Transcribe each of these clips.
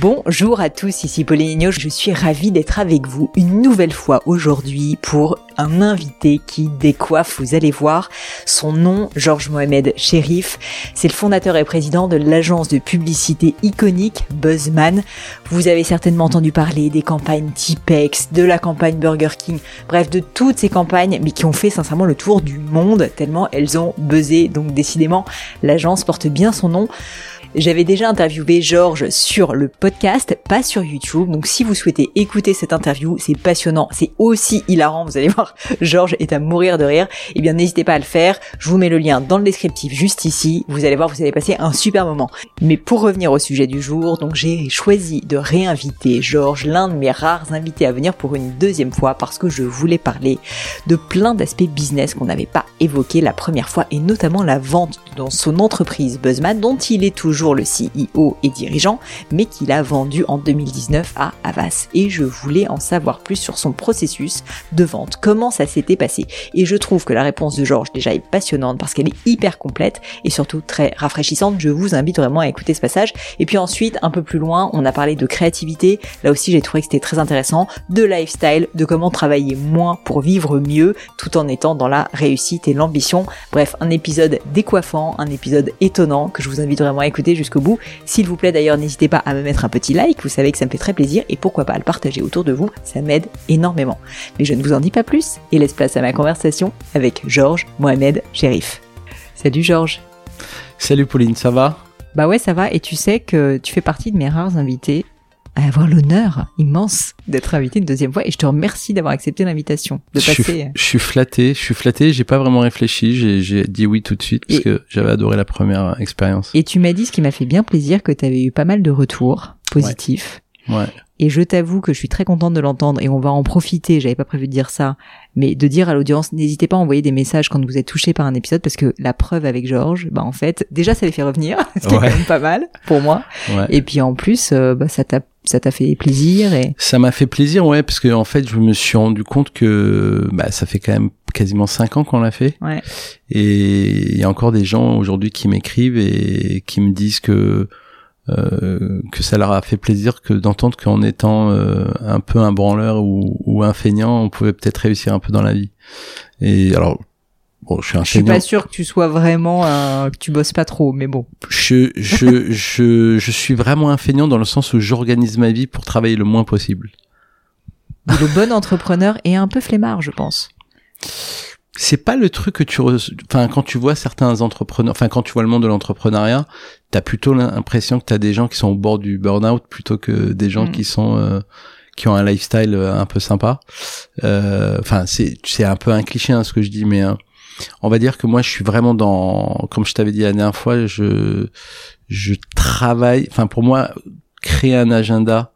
Bonjour à tous, ici Pauline je suis ravie d'être avec vous une nouvelle fois aujourd'hui pour un invité qui décoiffe, vous allez voir. Son nom, Georges Mohamed Sherif, c'est le fondateur et président de l'agence de publicité iconique Buzzman. Vous avez certainement entendu parler des campagnes Tipex, de la campagne Burger King, bref de toutes ces campagnes, mais qui ont fait sincèrement le tour du monde tellement elles ont buzzé. Donc décidément, l'agence porte bien son nom. J'avais déjà interviewé Georges sur le podcast, pas sur YouTube. Donc si vous souhaitez écouter cette interview, c'est passionnant, c'est aussi hilarant. Vous allez voir, Georges est à mourir de rire. Eh bien, n'hésitez pas à le faire. Je vous mets le lien dans le descriptif juste ici. Vous allez voir, vous allez passer un super moment. Mais pour revenir au sujet du jour, donc j'ai choisi de réinviter Georges, l'un de mes rares invités à venir pour une deuxième fois parce que je voulais parler de plein d'aspects business qu'on n'avait pas évoqués la première fois et notamment la vente dans son entreprise Buzzman dont il est toujours le CEO et dirigeant, mais qu'il a vendu en 2019 à Avas. Et je voulais en savoir plus sur son processus de vente, comment ça s'était passé? Et je trouve que la réponse de Georges déjà est passionnante parce qu'elle est hyper complète et surtout très rafraîchissante. Je vous invite vraiment à écouter ce passage. Et puis ensuite, un peu plus loin, on a parlé de créativité. Là aussi, j'ai trouvé que c'était très intéressant. De lifestyle, de comment travailler moins pour vivre mieux tout en étant dans la réussite et l'ambition. Bref, un épisode décoiffant, un épisode étonnant que je vous invite vraiment à écouter jusqu'au bout. S'il vous plaît d'ailleurs, n'hésitez pas à me mettre un petit like, vous savez que ça me fait très plaisir et pourquoi pas à le partager autour de vous, ça m'aide énormément. Mais je ne vous en dis pas plus et laisse place à ma conversation avec Georges Mohamed Sherif. Salut Georges. Salut Pauline, ça va? Bah ouais, ça va et tu sais que tu fais partie de mes rares invités à avoir l'honneur immense d'être invité une deuxième fois et je te remercie d'avoir accepté l'invitation de passer. Je suis, je suis flatté, je suis flatté, j'ai pas vraiment réfléchi, j'ai dit oui tout de suite parce que j'avais adoré la première expérience. Et tu m'as dit ce qui m'a fait bien plaisir que tu avais eu pas mal de retours positifs. Ouais. Et je t'avoue que je suis très contente de l'entendre et on va en profiter, j'avais pas prévu de dire ça, mais de dire à l'audience, n'hésitez pas à envoyer des messages quand vous êtes touché par un épisode parce que la preuve avec Georges, bah en fait, déjà ça les fait revenir, c'était quand même pas mal pour moi. Ouais. Et puis en plus, euh, bah, ça t'a ça t'a fait plaisir et ça m'a fait plaisir ouais parce que en fait je me suis rendu compte que bah ça fait quand même quasiment cinq ans qu'on l'a fait ouais. et il y a encore des gens aujourd'hui qui m'écrivent et qui me disent que euh, que ça leur a fait plaisir que d'entendre qu'en étant euh, un peu un branleur ou, ou un feignant, on pouvait peut-être réussir un peu dans la vie. Et alors, bon, je suis un Je suis pas sûr que tu sois vraiment un, que tu bosses pas trop, mais bon. Je, je, je, je suis vraiment un feignant dans le sens où j'organise ma vie pour travailler le moins possible. Le bon entrepreneur et un peu flemmard, je pense c'est pas le truc que tu enfin quand tu vois certains entrepreneurs enfin quand tu vois le monde de l'entrepreneuriat t'as plutôt l'impression que t'as des gens qui sont au bord du burn-out plutôt que des gens Mm. qui sont euh, qui ont un lifestyle euh, un peu sympa Euh, enfin c'est c'est un peu un cliché hein, ce que je dis mais euh, on va dire que moi je suis vraiment dans comme je t'avais dit la dernière fois je je travaille enfin pour moi créer un agenda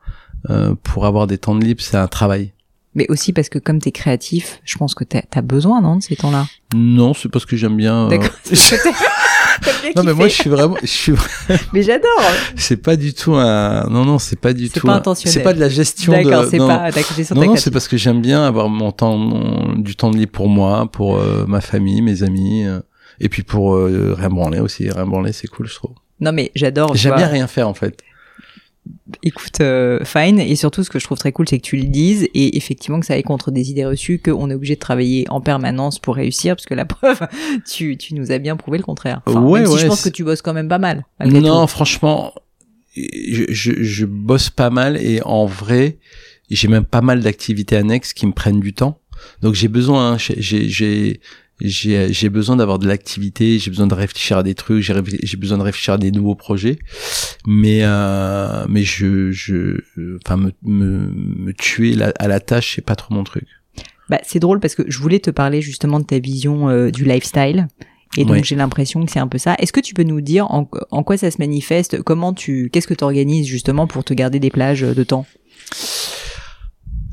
euh, pour avoir des temps de libre c'est un travail Mais aussi parce que comme t'es créatif, je pense que t'as as besoin, non, de ces temps-là? non c'est parce que j'aime bien euh, D'accord. non mais moi je suis vraiment je suis Mais j'adore. c'est pas du tout un non non c'est pas du C'est tout pas un- intentionnel. c'est pas de la gestion de D'accord, c'est non, pas non, non, c'est parce que j'aime bien avoir mon temps mon- du temps de libre pour moi pour euh, ma famille mes amis euh, et puis pour euh, rien branler aussi rien branler c'est cool je trouve Non mais j'adore. j'aime vois. bien rien faire en fait écoute, euh, fine. Et surtout, ce que je trouve très cool, c'est que tu le dises et effectivement que ça aille contre des idées reçues, qu'on est obligé de travailler en permanence pour réussir, parce que la preuve, tu, tu nous as bien prouvé le contraire. Enfin, Ouais, même si ouais, je pense que tu bosses quand même pas mal. Non, tout. franchement, je, je, je bosse pas mal et en vrai, j'ai même pas mal d'activités annexes qui me prennent du temps. Donc j'ai besoin, hein, j'ai j'ai j'ai besoin d'avoir de l'activité, j'ai besoin de réfléchir à des trucs, j'ai besoin de réfléchir à des nouveaux projets. Mais euh, mais je je enfin me me, me tuer la- à la tâche, c'est pas trop mon truc. Bah, c'est drôle parce que je voulais te parler justement de ta vision euh, du lifestyle. Et donc Oui. j'ai l'impression que c'est un peu ça. Est-ce que tu peux nous dire en, en quoi ça se manifeste? Comment tu, qu'est-ce que tu organises justement pour te garder des plages de temps?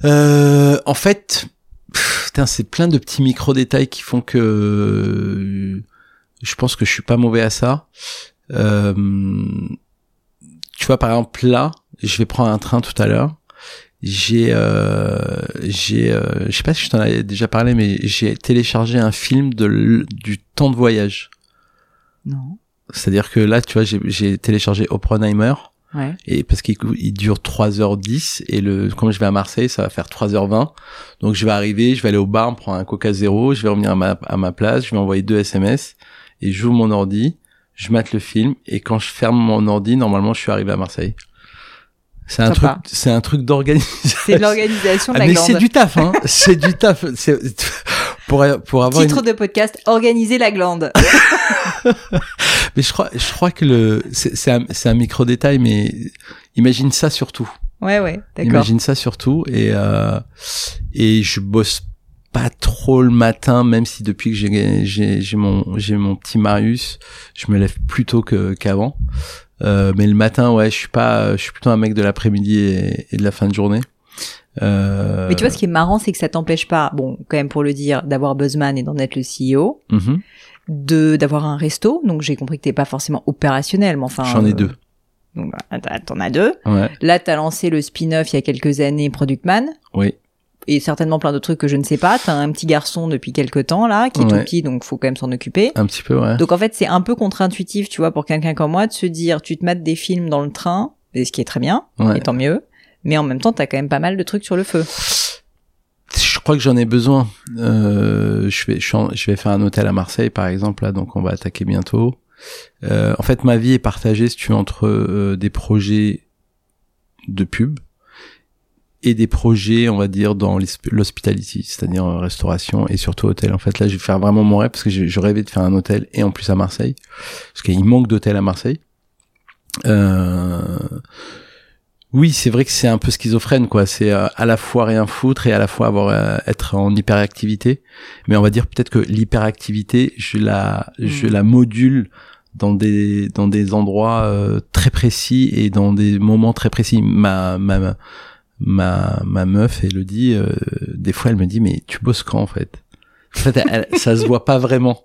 Euh, en fait, c'est plein de petits micro détails qui font que euh, je pense que je suis pas mauvais à ça. Euh, tu vois, par exemple, là, je vais prendre un train tout à l'heure. J'ai, euh, j'ai, euh, je sais pas si je t'en avais déjà parlé, mais j'ai téléchargé un film de du temps de voyage. Non. C'est-à-dire que là, tu vois, j'ai- j'ai téléchargé Oppenheimer Ouais. et parce qu'il il dure 3h10 et le comme je vais à Marseille ça va faire 3h20 donc je vais arriver je vais aller au bar me prendre un coca zéro je vais revenir à ma, à ma place je vais envoyer deux SMS et j'ouvre mon ordi je mate le film et quand je ferme mon ordi normalement je suis arrivé à Marseille c'est un truc c'est un truc d'organisation C'est de l'organisation de Ah, mais glande. c'est du taf hein c'est du taf c'est pour pour avoir une Titre de podcast Organiser la glande. mais je crois je crois que le c'est c'est un, un micro détail mais imagine ça surtout Ouais, ouais, d'accord. Imagine ça surtout et euh, et je bosse pas trop le matin même si depuis que j'ai j'ai j'ai mon j'ai mon petit Marius je me lève plus tôt que qu'avant euh, mais le matin ouais je suis pas je suis plutôt un mec de l'après-midi et, et de la fin de journée euh, Mais tu vois, ce qui est marrant, c'est que ça t'empêche pas, bon, quand même pour le dire, d'avoir Buzzman et d'en être le CEO, mhm. De d'avoir un resto. Donc j'ai compris que t'es pas forcément opérationnel, mais enfin. j'en ai euh, deux Donc voilà, t'as- t'en as deux. ouais Là, t'as lancé le spin-off il y a quelques années, Productman. oui Et certainement plein d'autres trucs que je ne sais pas. T'as un petit garçon depuis quelques temps, là, qui est tout petit, donc faut quand même s'en occuper. un petit peu ouais Donc en fait, c'est un peu contre-intuitif, tu vois, pour quelqu'un comme moi, de se dire, tu te mates des films dans le train, et ce qui est très bien, ouais et tant mieux. Mais en même temps, t'as quand même pas mal de trucs sur le feu. Crois que j'en ai besoin. Euh, je vais, je, vais faire un hôtel à Marseille, par exemple, là, donc on va attaquer bientôt. Euh, en fait, ma vie est partagée, si tu veux, entre euh, des projets de pub et des projets, on va dire, dans l'hosp- l'hospitality, c'est-à-dire euh, restauration et surtout hôtel. En fait, là, je vais faire vraiment mon rêve parce que je, je rêvais de faire un hôtel et en plus à Marseille, parce qu'il manque d'hôtels à Marseille. Euh, oui, c'est vrai que c'est un peu schizophrène, quoi. C'est euh, à la fois rien foutre et à la fois avoir euh, être en hyperactivité. Mais on va dire peut-être que l'hyperactivité, je la, je Mm. la module dans des dans des endroits euh, très précis et dans des moments très précis. Ma ma ma ma meuf, Elodie, euh, des fois, elle me dit mais tu bosses quand en fait? En fait, elle- ça se voit pas vraiment.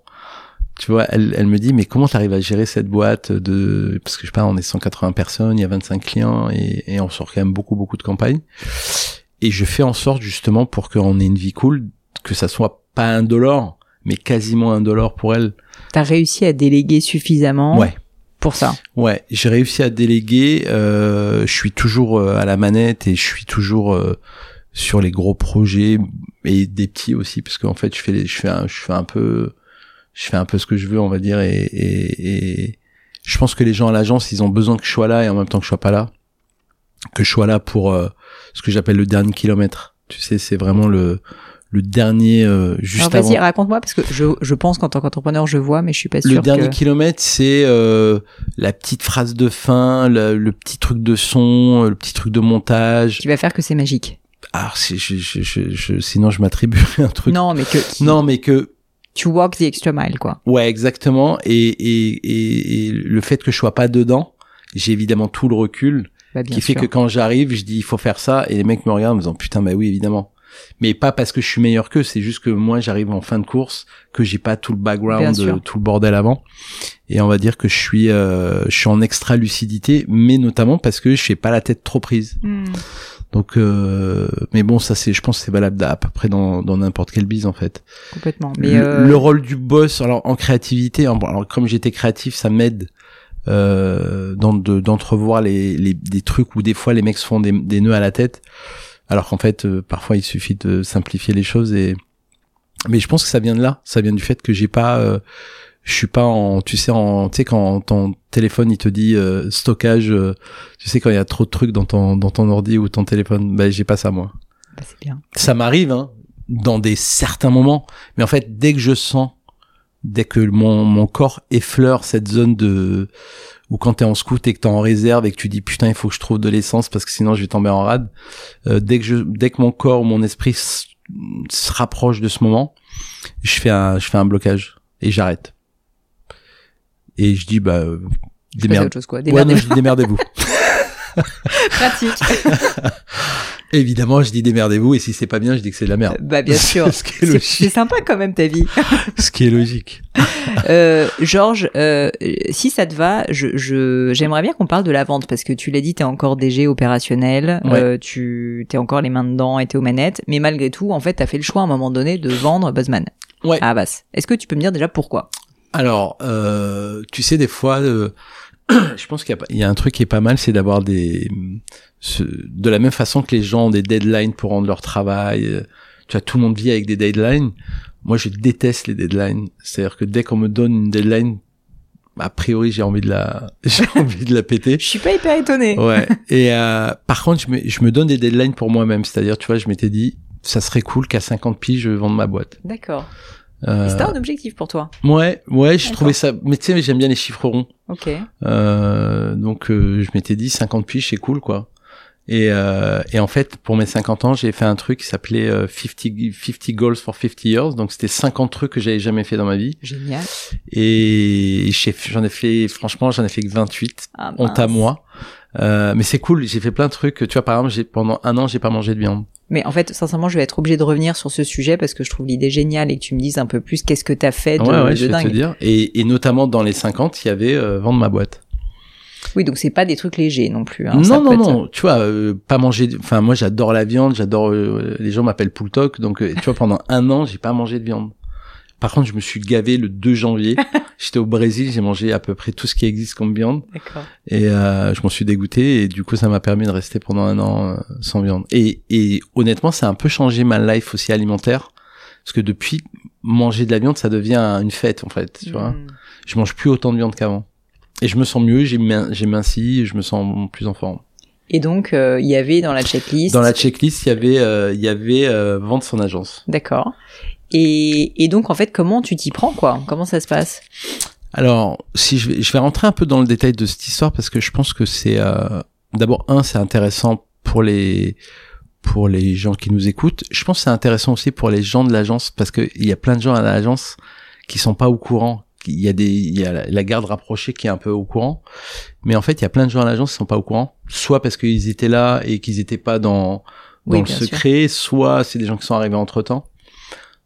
Tu vois, elle, elle me dit, mais comment t'arrives à gérer cette boîte de, parce que je sais pas, on est 180 personnes, il y a 25 clients et, et on sort quand même beaucoup, beaucoup de campagnes. Et je fais en sorte justement pour qu'on ait une vie cool, que ça soit pas un dollar, mais quasiment un dollar pour elle. T'as réussi à déléguer suffisamment Ouais. pour ça. Ouais, j'ai réussi à déléguer. Euh, je suis toujours euh, à la manette et je suis toujours euh, sur les gros projets et des petits aussi, parce qu'en fait, je fais, les, je fais, un, je fais un peu, je fais un peu ce que je veux, on va dire, et, et, et je pense que les gens à l'agence, ils ont besoin que je sois là et en même temps que je sois pas là, que je sois là pour euh, ce que j'appelle le dernier kilomètre. Tu sais, c'est vraiment le le dernier euh, juste Alors vas-y, raconte-moi, parce que je, je pense qu'en tant qu'entrepreneur, je vois, mais je suis pas Le sûre dernier que... kilomètre, c'est euh, la petite phrase de fin, le, le petit truc de son, euh, le petit truc de montage. qui va faire que c'est magique. Ah, c'est- je, je, je, sinon je m'attribuerais un truc. Non, mais que Non, mais que tu walk the extra mile, quoi. ouais, exactement. Et, et, et, et le fait que je sois pas dedans, j'ai évidemment tout le recul Bah, qui fait sûr. que quand j'arrive, je dis il faut faire ça et les mecs me regardent en me disant putain bah oui évidemment. Mais pas parce que je suis meilleur qu'eux, c'est juste que moi j'arrive en fin de course, que j'ai pas tout le background, euh, tout le bordel avant. Et on va dire que je suis euh, je suis en extra lucidité, mais notamment parce que je fais pas la tête trop prise. Hmm. Donc euh, mais bon ça c'est je pense que c'est valable à peu près dans dans n'importe quelle bise en fait. Complètement. Mais le, euh, le rôle du boss alors en créativité, en- alors comme j'étais créatif, ça m'aide euh, d'entrevoir les, les des trucs où des fois les mecs se font des, des nœuds à la tête, alors qu'en fait euh, parfois il suffit de simplifier les choses et mais je pense que ça vient de là, ça vient du fait que j'ai pas euh, je suis pas en tu sais en tu sais quand ton téléphone il te dit euh, stockage tu sais quand il y a trop de trucs dans ton dans ton ordi ou ton téléphone bah j'ai pas ça moi. Bah, c'est bien. Ça m'arrive hein dans des certains moments mais en fait dès que je sens dès que mon, mon corps effleure cette zone de ou quand t'es en scout et que t'es en réserve et que tu dis putain il faut que je trouve de l'essence parce que sinon je vais tomber en rade euh, dès que je dès que mon corps ou mon esprit se rapproche de ce moment je fais un je fais un blocage et j'arrête et je dis bah euh, démerdez-vous pratique Évidemment, je dis démerdez-vous et si c'est pas bien, je dis que c'est de la merde. Bah bien sûr. c'est sympa quand même ta vie. Ce qui est logique. euh, Georges, euh, si ça te va, je j'aimerais bien qu'on parle de la vente parce que tu l'as dit, t'es encore DG opérationnel, euh, tu t'es encore les mains dedans et t'es aux manettes, mais malgré tout, en fait, t'as fait le choix à un moment donné de vendre Buzzman. Ouais. À Abbas. Est-ce que tu peux me dire déjà pourquoi? Alors, euh, tu sais, des fois. Euh, je pense qu'il y, y, a un truc qui est pas mal, c'est d'avoir des, de la même façon que les gens ont des deadlines pour rendre leur travail. Euh, tu vois, tout le monde vit avec des deadlines. Moi, je déteste les deadlines. C'est-à-dire que dès qu'on me donne une deadline, a priori, j'ai envie de la, j'ai envie de la péter. Je suis pas hyper étonné. Ouais. Et euh, par contre, je me, je me donne des deadlines pour moi-même. C'est-à-dire, tu vois, je m'étais dit, ça serait cool qu'à 50 piges, je vende ma boîte. D'accord. Euh, C'était un objectif pour toi. Ouais, ouais, je trouvais ça. Mais tu sais, j'aime bien les chiffres ronds. Ok. Euh, donc, euh, je m'étais dit 50 piges, c'est cool, quoi. Et, euh, et en fait, pour mes 50 ans, j'ai fait un truc qui s'appelait 50, euh, 50 Goals for 50 Years. Donc, c'était 50 trucs que j'avais jamais fait dans ma vie. Génial. Et j'en ai fait, franchement, j'en ai fait que 28. Ah, honte à moi. Euh, mais c'est cool, j'ai fait plein de trucs. Tu vois, par exemple, j'ai pendant un an, j'ai pas mangé de viande. Mais en fait, sincèrement, je vais être obligé de revenir sur ce sujet parce que je trouve l'idée géniale et que tu me dises un peu plus qu'est-ce que t'as fait de, ouais, ouais, de je vais te dire. Et, et notamment dans les 50, il y avait euh, vendre ma boîte. Oui, donc c'est pas des trucs légers non plus. Hein. Non, non, non. Tu vois, euh, pas manger. Enfin, moi, j'adore la viande. J'adore. Euh, les gens m'appellent Poultoc. Donc, euh, tu vois, pendant un an, j'ai pas mangé de viande. Par contre, je me suis gavé le 2 janvier. J'étais au Brésil, j'ai mangé à peu près tout ce qui existe comme viande. Et je m'en suis dégoûté et du coup, ça m'a permis de rester pendant un an sans viande. Et, et honnêtement, ça a un peu changé ma life aussi alimentaire. Parce que depuis, manger de la viande, ça devient une fête en fait. Tu vois, hmm. je mange plus autant de viande qu'avant. Et je me sens mieux, j'ai minci, je me sens plus en forme. Et donc, euh, il y avait dans la checklist. Dans la checklist, il y avait, euh, il y avait euh, vendre son agence. D'accord. Et, et donc, en fait, comment tu t'y prends, quoi? Comment ça se passe? Alors, si je vais, je vais rentrer un peu dans le détail de cette histoire parce que je pense que c'est, d'abord un, c'est intéressant pour les pour les gens qui nous écoutent. Je pense que c'est intéressant aussi pour les gens de l'agence parce que il y a plein de gens à l'agence qui sont pas au courant. Il y a des il y a la garde rapprochée qui est un peu au courant. Mais en fait il y a plein de gens à l'agence qui sont pas au courant. Soit parce qu'ils étaient là et qu'ils étaient pas dans dans le secret soit c'est des gens qui sont arrivés entre temps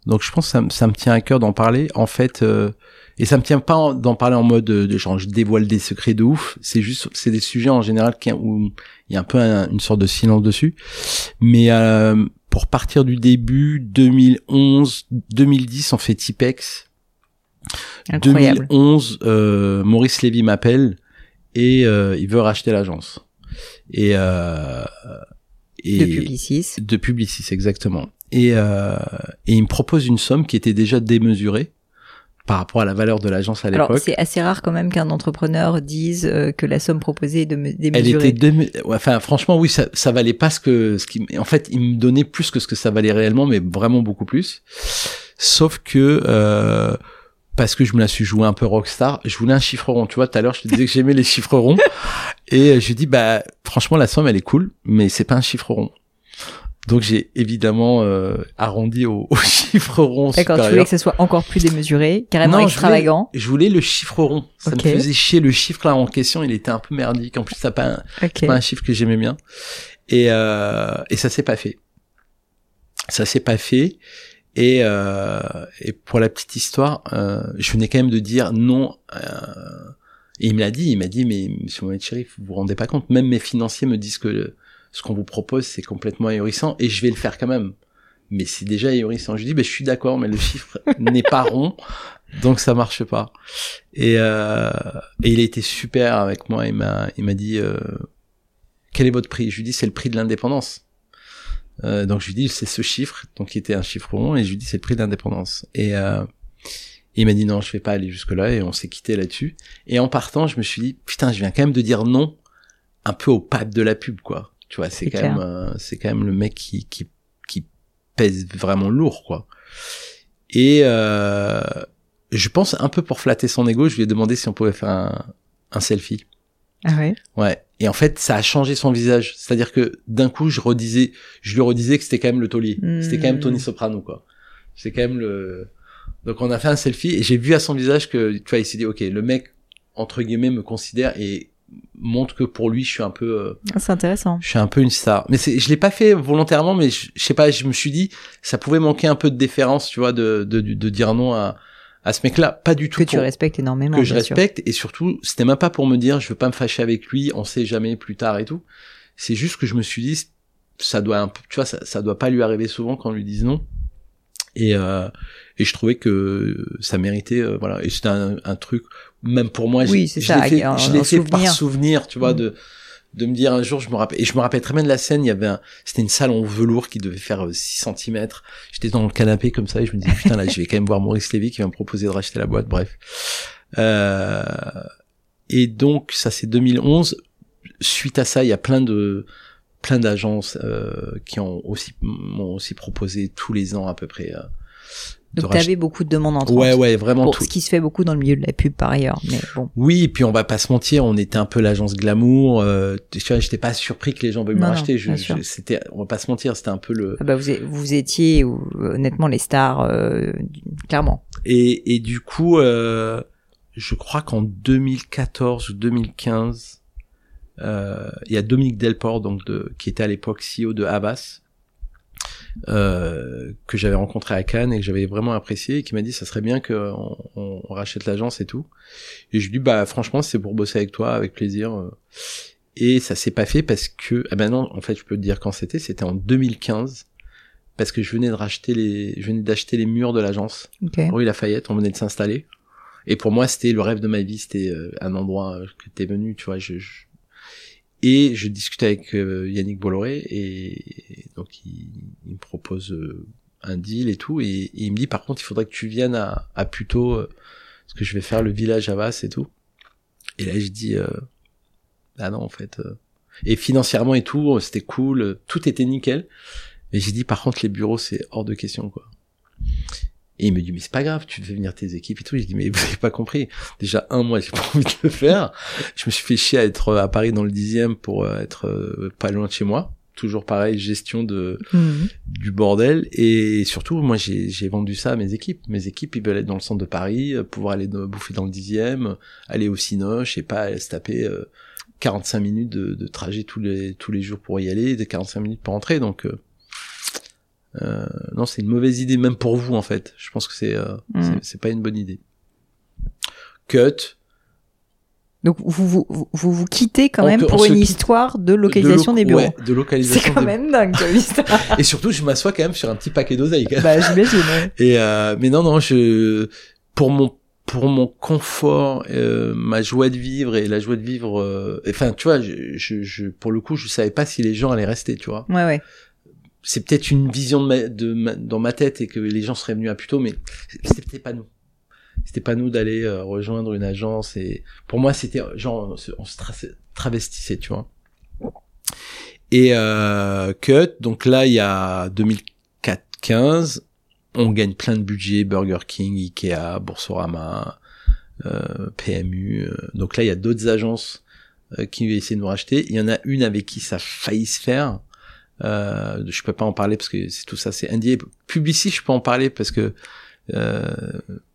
donc je pense que ça, ça me tient à cœur d'en parler en fait euh, et ça me tient pas d'en parler en mode de, genre je dévoile des secrets de ouf c'est juste c'est des sujets en général qui, où il y a un peu une sorte de silence dessus mais euh, pour partir du début 2011 2010 on fait Tipex 2011, euh, Maurice Lévy m'appelle et euh, il veut racheter l'agence. Et, euh, et de Publicis. De Publicis, exactement. Et, euh, et il me propose une somme qui était déjà démesurée par rapport à la valeur de l'agence à l'époque. Alors c'est assez rare quand même qu'un entrepreneur dise euh, que la somme proposée est démesurée. Elle était enfin franchement oui ça ça valait pas ce que ce qui en fait il me donnait plus que ce que ça valait réellement mais vraiment beaucoup plus. Sauf que euh, parce que je me la suis joué un peu rockstar. Je voulais un chiffre rond. Tu vois, tout à l'heure, je te disais que j'aimais les chiffres ronds. Et euh, je dis, bah, franchement, la somme, elle est cool, mais c'est pas un chiffre rond. Donc j'ai évidemment euh, arrondi au, au, chiffre rond D'accord, tu voulais que ce soit encore plus démesuré, carrément extravagant. Je voulais, le chiffre rond. Ça me faisait chier le chiffre là en question, il était un peu merdique. En plus, ça pas un, pas un chiffre que j'aimais bien. Et, euh, et ça s'est pas fait. Ça s'est pas fait. Et, euh, et pour la petite histoire, euh, je venais quand même de dire non. Euh, et il me l'a dit, il m'a dit, mais Monsieur Mohamed Sherif, vous vous rendez pas compte, même mes financiers me disent que ce qu'on vous propose, c'est complètement ahurissant, et je vais le faire quand même. mais c'est déjà ahurissant. Je lui dis, ben, je suis d'accord, mais le chiffre n'est pas rond, donc ça marche pas. Et, euh, et il a été super avec moi. Il m'a, il m'a dit, euh, quel est votre prix? Je lui dis, c'est le prix de l'indépendance. Euh, donc je lui dis, c'est ce chiffre, donc qui était un chiffre rond, et je lui dis, c'est le prix de l'indépendance. Et euh, il m'a dit non, je vais pas aller jusque là, et on s'est quitté là-dessus. Et en partant, je me suis dit, putain, je viens quand même de dire non, un peu au pape de la pub, quoi. Tu vois, c'est quand même, euh, c'est quand même le mec qui, qui pèse vraiment lourd, quoi. Et euh, je pense un peu pour flatter son ego, je lui ai demandé si on pouvait faire un, un selfie. Ah ouais? Ouais. Et en fait, ça a changé son visage. C'est-à-dire que d'un coup, je redisais, je lui redisais que c'était quand même le taulier. C'était quand même Tony Hmm. Soprano, quoi. C'est quand même le. Donc on a fait un selfie et j'ai vu à son visage que, tu vois, il s'est dit, ok, le mec entre guillemets me considère et montre que pour lui, je suis un peu. euh, C'est intéressant. je suis un peu une star. Mais c'est, je l'ai pas fait volontairement, mais je, je sais pas, je me suis dit, ça pouvait manquer un peu de déférence, tu vois, de, de, de dire non à, à ce mec-là. Pas du tout Que tu respectes énormément. que je sûr. respecte, et surtout, c'était même pas pour me dire, je veux pas me fâcher avec lui, on sait jamais plus tard et tout. C'est juste que je me suis dit, ça doit un peu, tu vois, ça, ça doit pas lui arriver souvent quand on lui dise non. Et, euh, et je trouvais que ça méritait, euh, voilà. Et c'était un, un truc, même pour moi, Oui, je- je l'ai fait, un- je l'ai fait par souvenir. souvenir, tu vois, Mm. de de me dire un jour, je me rappelle, et je me rappelle très bien de la scène, il y avait un, c'était une salle en velours qui devait faire euh, 6 cm. J'étais dans le canapé comme ça et je me disais, putain, là, je vais quand même voir Maurice Lévy qui va me proposer de racheter la boîte, bref. Euh, et donc, ça c'est 2011. Suite à ça, il y a plein de, plein d'agences, euh, qui ont aussi, m'ont aussi proposé tous les ans à peu près, euh, Donc, tu avais beaucoup de demandes entrantes. Ouais, ouais, vraiment Pour tout. ce qui se fait beaucoup dans le milieu de la pub par ailleurs. Mais bon. Oui, et puis on va pas se mentir, on était un peu l'agence glamour. Euh, tu vois, j'étais pas surpris que les gens veuillent me racheter. Je, je- c'était, on va pas se mentir, c'était un peu le. Ah bah, vous, vous étiez honnêtement les stars, euh, clairement. Et, et du coup, euh, je crois qu'en 2014 ou 2015, euh, il y a Dominique Delport, donc de, qui était à l'époque CEO de Havas, euh, que j'avais rencontré à Cannes et que j'avais vraiment apprécié, et qui m'a dit ça serait bien qu'on on, on rachète l'agence et tout. Et je lui dis bah franchement c'est pour bosser avec toi, avec plaisir. Et ça s'est pas fait parce que ah ben non, en fait je peux te dire quand c'était, c'était en 2015 parce que je venais de racheter les, je venais d'acheter les murs de l'agence Ok. rue Lafayette, on venait de s'installer. Et pour moi, c'était le rêve de ma vie, c'était euh, un endroit euh, que t'es venu, tu vois. Je, je- Et je discutais avec euh, Yannick Bolloré et donc il, me propose euh, un deal et tout. Et, il me dit par contre, il faudrait que tu viennes à, à Puteaux, euh, parce que je vais faire le village Havas et tout. Et là, je dis ah non en fait. Et financièrement et tout, c'était cool, tout était nickel. Mais j'ai dit par contre les bureaux c'est hors de question quoi. Et il me dit mais c'est pas grave, tu devais venir tes équipes et tout. J'ai dit mais vous avez pas compris. Déjà un mois j'ai pas envie de le faire. Je me suis fait chier à être à Paris dans le dixième pour euh, être euh, pas loin de chez moi. Toujours pareil, gestion de Mhm. du bordel et surtout moi j'ai j'ai vendu ça à mes équipes. Mes équipes ils veulent être dans le centre de Paris, euh, pouvoir aller bouffer dans le dixième, euh, aller au Cinoche et pas se taper euh, 45 minutes de, de trajet tous les tous les jours pour y aller, de 45 minutes pour rentrer. Donc euh, euh, non c'est une mauvaise idée même pour vous en fait. Je pense que c'est euh, Mm. c'est- pas une bonne idée. Cut. Donc vous vous, vous vous quittez quand On même pour une histoire de de localisation lo- des bureaux. ouais, de localisation. C'est quand des- même dingue comme histoire. Et surtout je m'assois quand même sur un petit paquet d'oseille. bah j'imagine. ouais. Et euh, mais non non je pour mon pour mon confort, euh, ma joie de vivre et la joie de vivre, euh, enfin tu vois, je, je, je- pour le coup je savais pas si les gens allaient rester, tu vois. Ouais ouais. C'est peut-être une vision de ma, dans ma tête et que les gens seraient venus à plus tôt, mais c'était pas nous. C'était pas nous d'aller euh, rejoindre une agence et pour moi c'était genre on se, se tra- travestissait, tu vois. Et euh, cut, donc là il y a 2004-15, on gagne plein de budgets, Burger King, Ikea, Boursorama, euh, PMU. euh. donc là, il y a d'autres agences qui essaient de nous racheter. Il y en a une avec qui ça a se faire. Euh, je peux pas en parler parce que c'est tout ça, c'est indie. Publicis, je peux en parler parce que euh,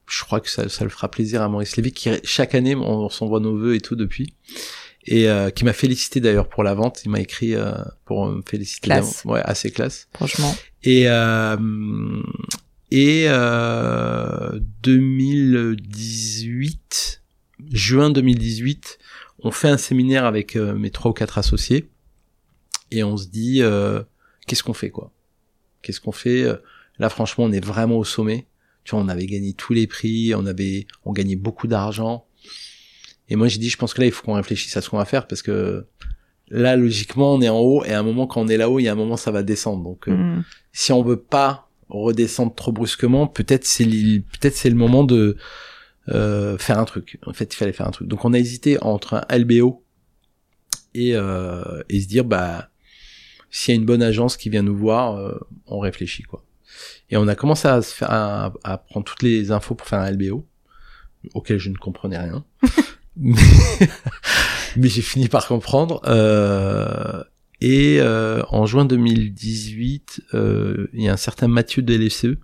je crois que ça, ça le fera plaisir à Maurice Lévy qui chaque année on, on s'envoie nos vœux et tout depuis et euh, qui m'a félicité d'ailleurs pour la vente. Il m'a écrit euh, pour me féliciter. Classe. Ouais, assez classe. Franchement. Et euh, et euh, 2018, juin 2018, on fait un séminaire avec euh, mes trois ou quatre associés et on se dit euh, qu'est-ce qu'on fait quoi? Qu'est-ce qu'on fait? Là, franchement, on est vraiment au sommet. Tu vois, on avait gagné tous les prix, on avait, on gagnait beaucoup d'argent. Et moi, j'ai dit, je pense que là, il faut qu'on réfléchisse à ce qu'on va faire parce que là, logiquement, on est en haut et à un moment, quand on est là-haut, il y a un moment, ça va descendre. Donc, euh, Mm. si on veut pas redescendre trop brusquement, peut-être c'est le- peut-être c'est le moment de euh, faire un truc. En fait, il fallait faire un truc. Donc, on a hésité entre un LBO et euh, et se dire bah s'il y a une bonne agence qui vient nous voir, euh, on réfléchit quoi. Et on a commencé à se faire à, à prendre toutes les infos pour faire un LBO auquel je ne comprenais rien. mais mais j'ai fini par comprendre. Euh, et euh, en juin 2018, euh, il y a un certain Mathieu de LFCE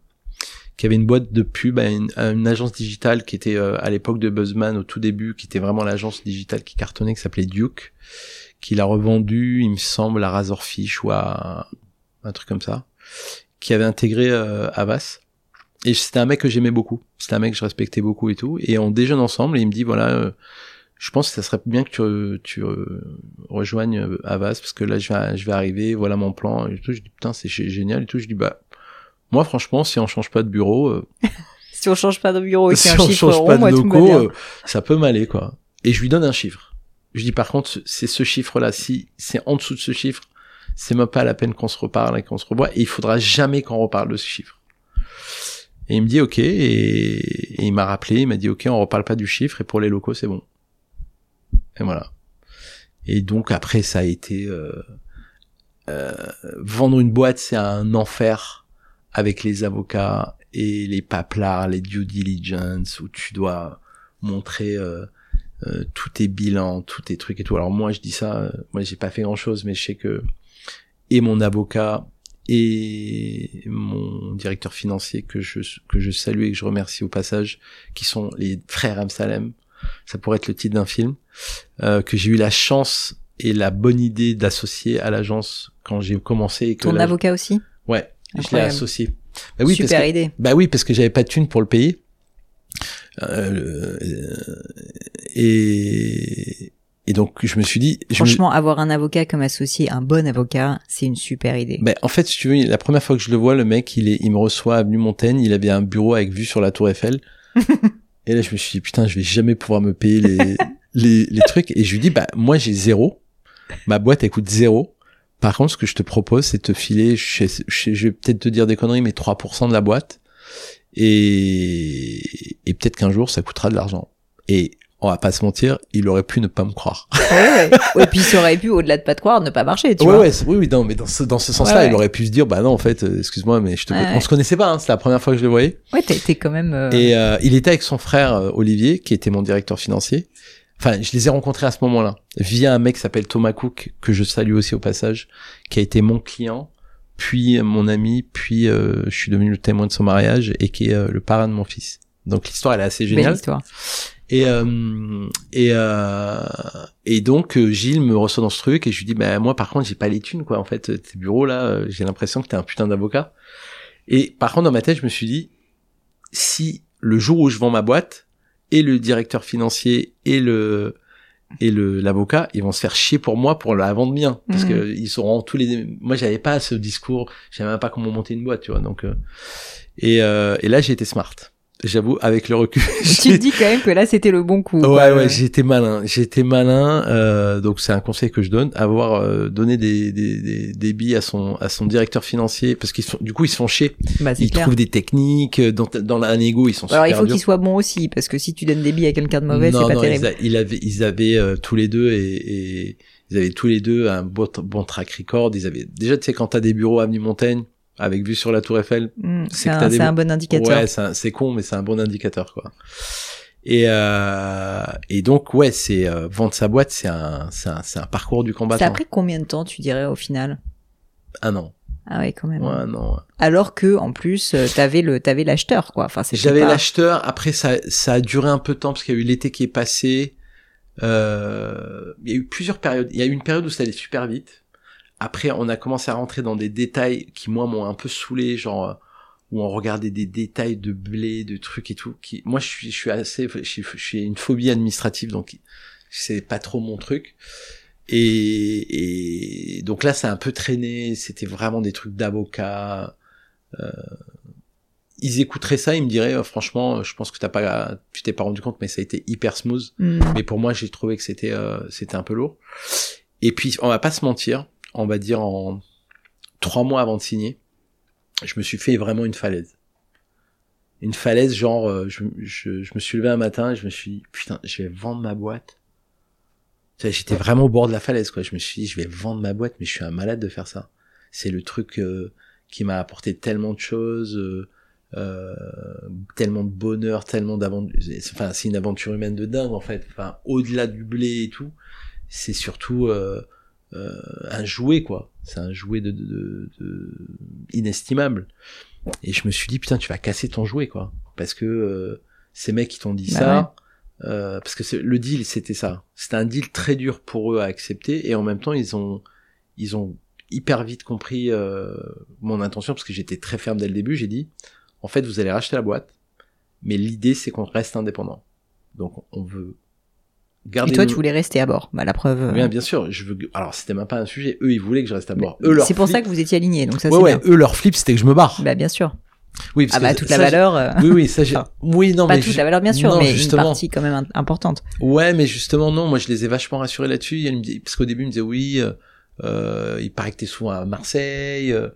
qui avait une boîte de pub à une, à une agence digitale qui était euh, à l'époque de Buzzman au tout début, qui était vraiment l'agence digitale qui cartonnait, qui s'appelait Duke, qu'il a revendu, il me semble, à Razorfish ou à un truc comme ça, qui avait intégré euh, Avas. Et c'était un mec que j'aimais beaucoup. C'était un mec que je respectais beaucoup et tout. Et on déjeune ensemble et il me dit voilà, euh, je pense que ça serait bien que tu, tu euh, rejoignes Avas parce que là je vais, je vais arriver, voilà mon plan et tout. Je dis putain c'est gé- génial et tout. Je dis bah moi franchement si on change pas de bureau, euh, Si on change pas de bureau et si on chiffre change rond, pas de moi, locaux, ça peut m'aller quoi. Et je lui donne un chiffre. Je dis par contre c'est ce chiffre là, si c'est en dessous de ce chiffre, c'est même pas la peine qu'on se reparle et qu'on se revoit et il faudra jamais qu'on reparle de ce chiffre. Et il me dit ok et, et il m'a rappelé, il m'a dit ok on reparle pas du chiffre et pour les locaux c'est bon. Et voilà. Et donc après ça a été euh, euh, vendre une boîte c'est un enfer avec les avocats et les paplards, les due diligence où tu dois montrer euh, euh, tous tes bilans, tous tes trucs et tout. Alors moi je dis ça, euh, moi j'ai pas fait grand chose, mais je sais que et mon avocat et mon directeur financier que je que je salue et que je remercie au passage, qui sont les frères Amsalem, ça pourrait être le titre d'un film, euh, que j'ai eu la chance et la bonne idée d'associer à l'agence quand j'ai commencé. Et que Ton avocat aussi? Ouais, je l'ai associé. Bah oui, parce Super que, idée. bah oui, parce que j'avais pas de thune pour le payer. Euh, euh, et, et donc je me suis dit, me- Franchement, avoir un avocat comme associé, un bon avocat, c'est une super idée. bah, en fait, si tu veux, la première fois que je le vois, le mec, il est, il me reçoit à Avenue Montaigne, il avait un bureau avec vue sur la Tour Eiffel. et là, je me suis dit, putain, je vais jamais pouvoir me payer les, les, les trucs. Et je lui dis, bah, moi, j'ai zéro. Ma boîte, elle coûte zéro. Par contre, ce que je te propose, c'est de te filer, je, je, je vais peut-être te dire des conneries, mais 3% de la boîte. Et, et peut-être qu'un jour, ça coûtera de l'argent. Et on va pas se mentir, il aurait pu ne pas me croire. Ouais, ouais. Et puis ça aurait pu, au-delà de pas te croire, ne pas marcher, tu ouais, vois. ouais, oui, oui, non, mais dans ce, dans ce sens-là, Ouais, ouais. il aurait pu se dire, bah non, en fait, euh, excuse-moi, mais je te, Ouais, on ouais. se connaissait pas, hein, c'est la première fois que je le voyais. Ouais, t'es quand même. euh, Et euh, il était avec son frère euh, Olivier, qui était mon directeur financier. Enfin, je les ai rencontrés à ce moment-là, via un mec qui s'appelle Thomas Cook, que je salue aussi au passage, qui a été mon client, puis mon ami, puis euh, je suis devenu le témoin de son mariage, et qui est le parrain de mon fils. Donc l'histoire, elle est assez belle géniale. histoire. Et euh, et euh, et donc euh, Gilles me reçoit dans ce truc et je lui dis bah moi par contre j'ai pas les thunes quoi. En fait tes bureaux là euh, j'ai l'impression que t'es un putain d'avocat. Et par contre dans ma tête je me suis dit si le jour où je vends ma boîte et le directeur financier et le et le l'avocat ils vont se faire chier pour moi pour la vendre bien. Parce Mhm. que ils seront tous les moi j'avais pas ce discours. Je savais même pas comment monter une boîte tu vois. Donc euh, et euh, et là j'ai été smart j'avoue avec le recul tu te dis quand même que là, c'était le bon coup. Ouais, quoi. ouais, été malin. Été malin. Euh, donc c'est un conseil que je donne, avoir euh, donné des, des, des, des billes à son à son directeur financier parce qu'ils du coup ils se font chier. Bah, Ils clair. trouvent des techniques euh, dans dans la négo, ils sont Alors, il faut qu'il soit bon aussi, parce que si tu donnes des billes à quelqu'un de mauvais, c'est pas non, terrible. Ils, a- il avait, ils avaient euh, tous les deux et, et ils avaient tous les deux un bon, bon track record. Ils avaient déjà, tu sais, quand t'as des bureaux à avenue Montaigne avec vue sur la Tour Eiffel, Hmm, c'est un, des un bon indicateur. Ouais, c'est un- con, mais c'est un bon indicateur, quoi. Et, euh, et donc, ouais, c'est euh, vendre sa boîte, c'est un, c'est un, c'est un parcours du Ça combattant. a pris combien de temps, tu dirais, au final? Un an. Ah ouais, quand même. Ouais, non. ouais. Alors que, en plus, euh, t'avais le, t'avais l'acheteur, quoi. Enfin, J'avais pas- l'acheteur. Après, ça, ça a duré un peu de temps parce qu'il y a eu l'été qui est passé. Euh, il y a eu plusieurs périodes. Il y a eu une période où ça allait super vite. Après, on a commencé à rentrer dans des détails qui, moi, m'ont un peu saoulé, genre, euh, où on regardait des détails de blé, de trucs et tout. Qui, moi, je suis, je suis assez, je suis, je suis une phobie administrative, donc c'est pas trop mon truc. Et, et donc là, ça a un peu traîné. C'était vraiment des trucs d'avocat. euh, ils écouteraient ça, ils me diraient euh, franchement, je pense que t'as pas, tu t'es pas rendu compte, mais ça a été hyper smooth. Hmm. Mais pour moi, j'ai trouvé que c'était euh, c'était un peu lourd. Et puis, on va pas se mentir, on va dire en trois mois avant de signer, je me suis fait vraiment une falaise. Une falaise, genre, euh, je, je, je me suis levé un matin et je me suis dit, putain, je vais vendre ma boîte. J'étais vraiment au bord de la falaise, quoi. Je me suis dit, je vais vendre ma boîte, mais je suis un malade de faire ça. C'est le truc euh, qui m'a apporté tellement de choses, euh, euh, tellement de bonheur, tellement d'aventure. Enfin, c'est une aventure humaine de dingue, en fait. Enfin, au-delà du blé et tout, c'est surtout euh, un jouet, quoi. C'est un jouet de, de, de- de- inestimable. Et je me suis dit, putain, tu vas casser ton jouet, quoi. Parce que euh, ces mecs qui t'ont dit Bah ça, euh, parce que c'est- le deal, c'était ça. C'était un deal très dur pour eux à accepter, et en même temps, ils ont, ils ont hyper vite compris euh, mon intention, parce que j'étais très ferme dès le début. J'ai dit, en fait, vous allez racheter la boîte, mais l'idée, c'est qu'on reste indépendant. Donc, on veut garder. Et toi, tu voulais rester à bord. Bah, la preuve. euh, Bien, bien sûr. Je veux. Alors, c'était même pas un sujet. Eux, ils voulaient que je reste à bord. Eux, leur C'est pour flip- ça que vous étiez alignés, donc ça Ouais, c'est ouais. bien. Eux, leur flip, c'était que je me barre. Bah, bien sûr. Oui, parce Ah bah que toute ça, la valeur. euh, Oui, oui, ça j'ai. Enfin, Oui, non, pas mais toute je- la valeur bien sûr, non, mais justement. une partie quand même im- importante. Ouais, mais justement non. Moi, je les ai vachement rassurés là-dessus. Me parce qu'au début, ils me disaient oui. Euh, euh, il paraît que t'es souvent à Marseille. euh,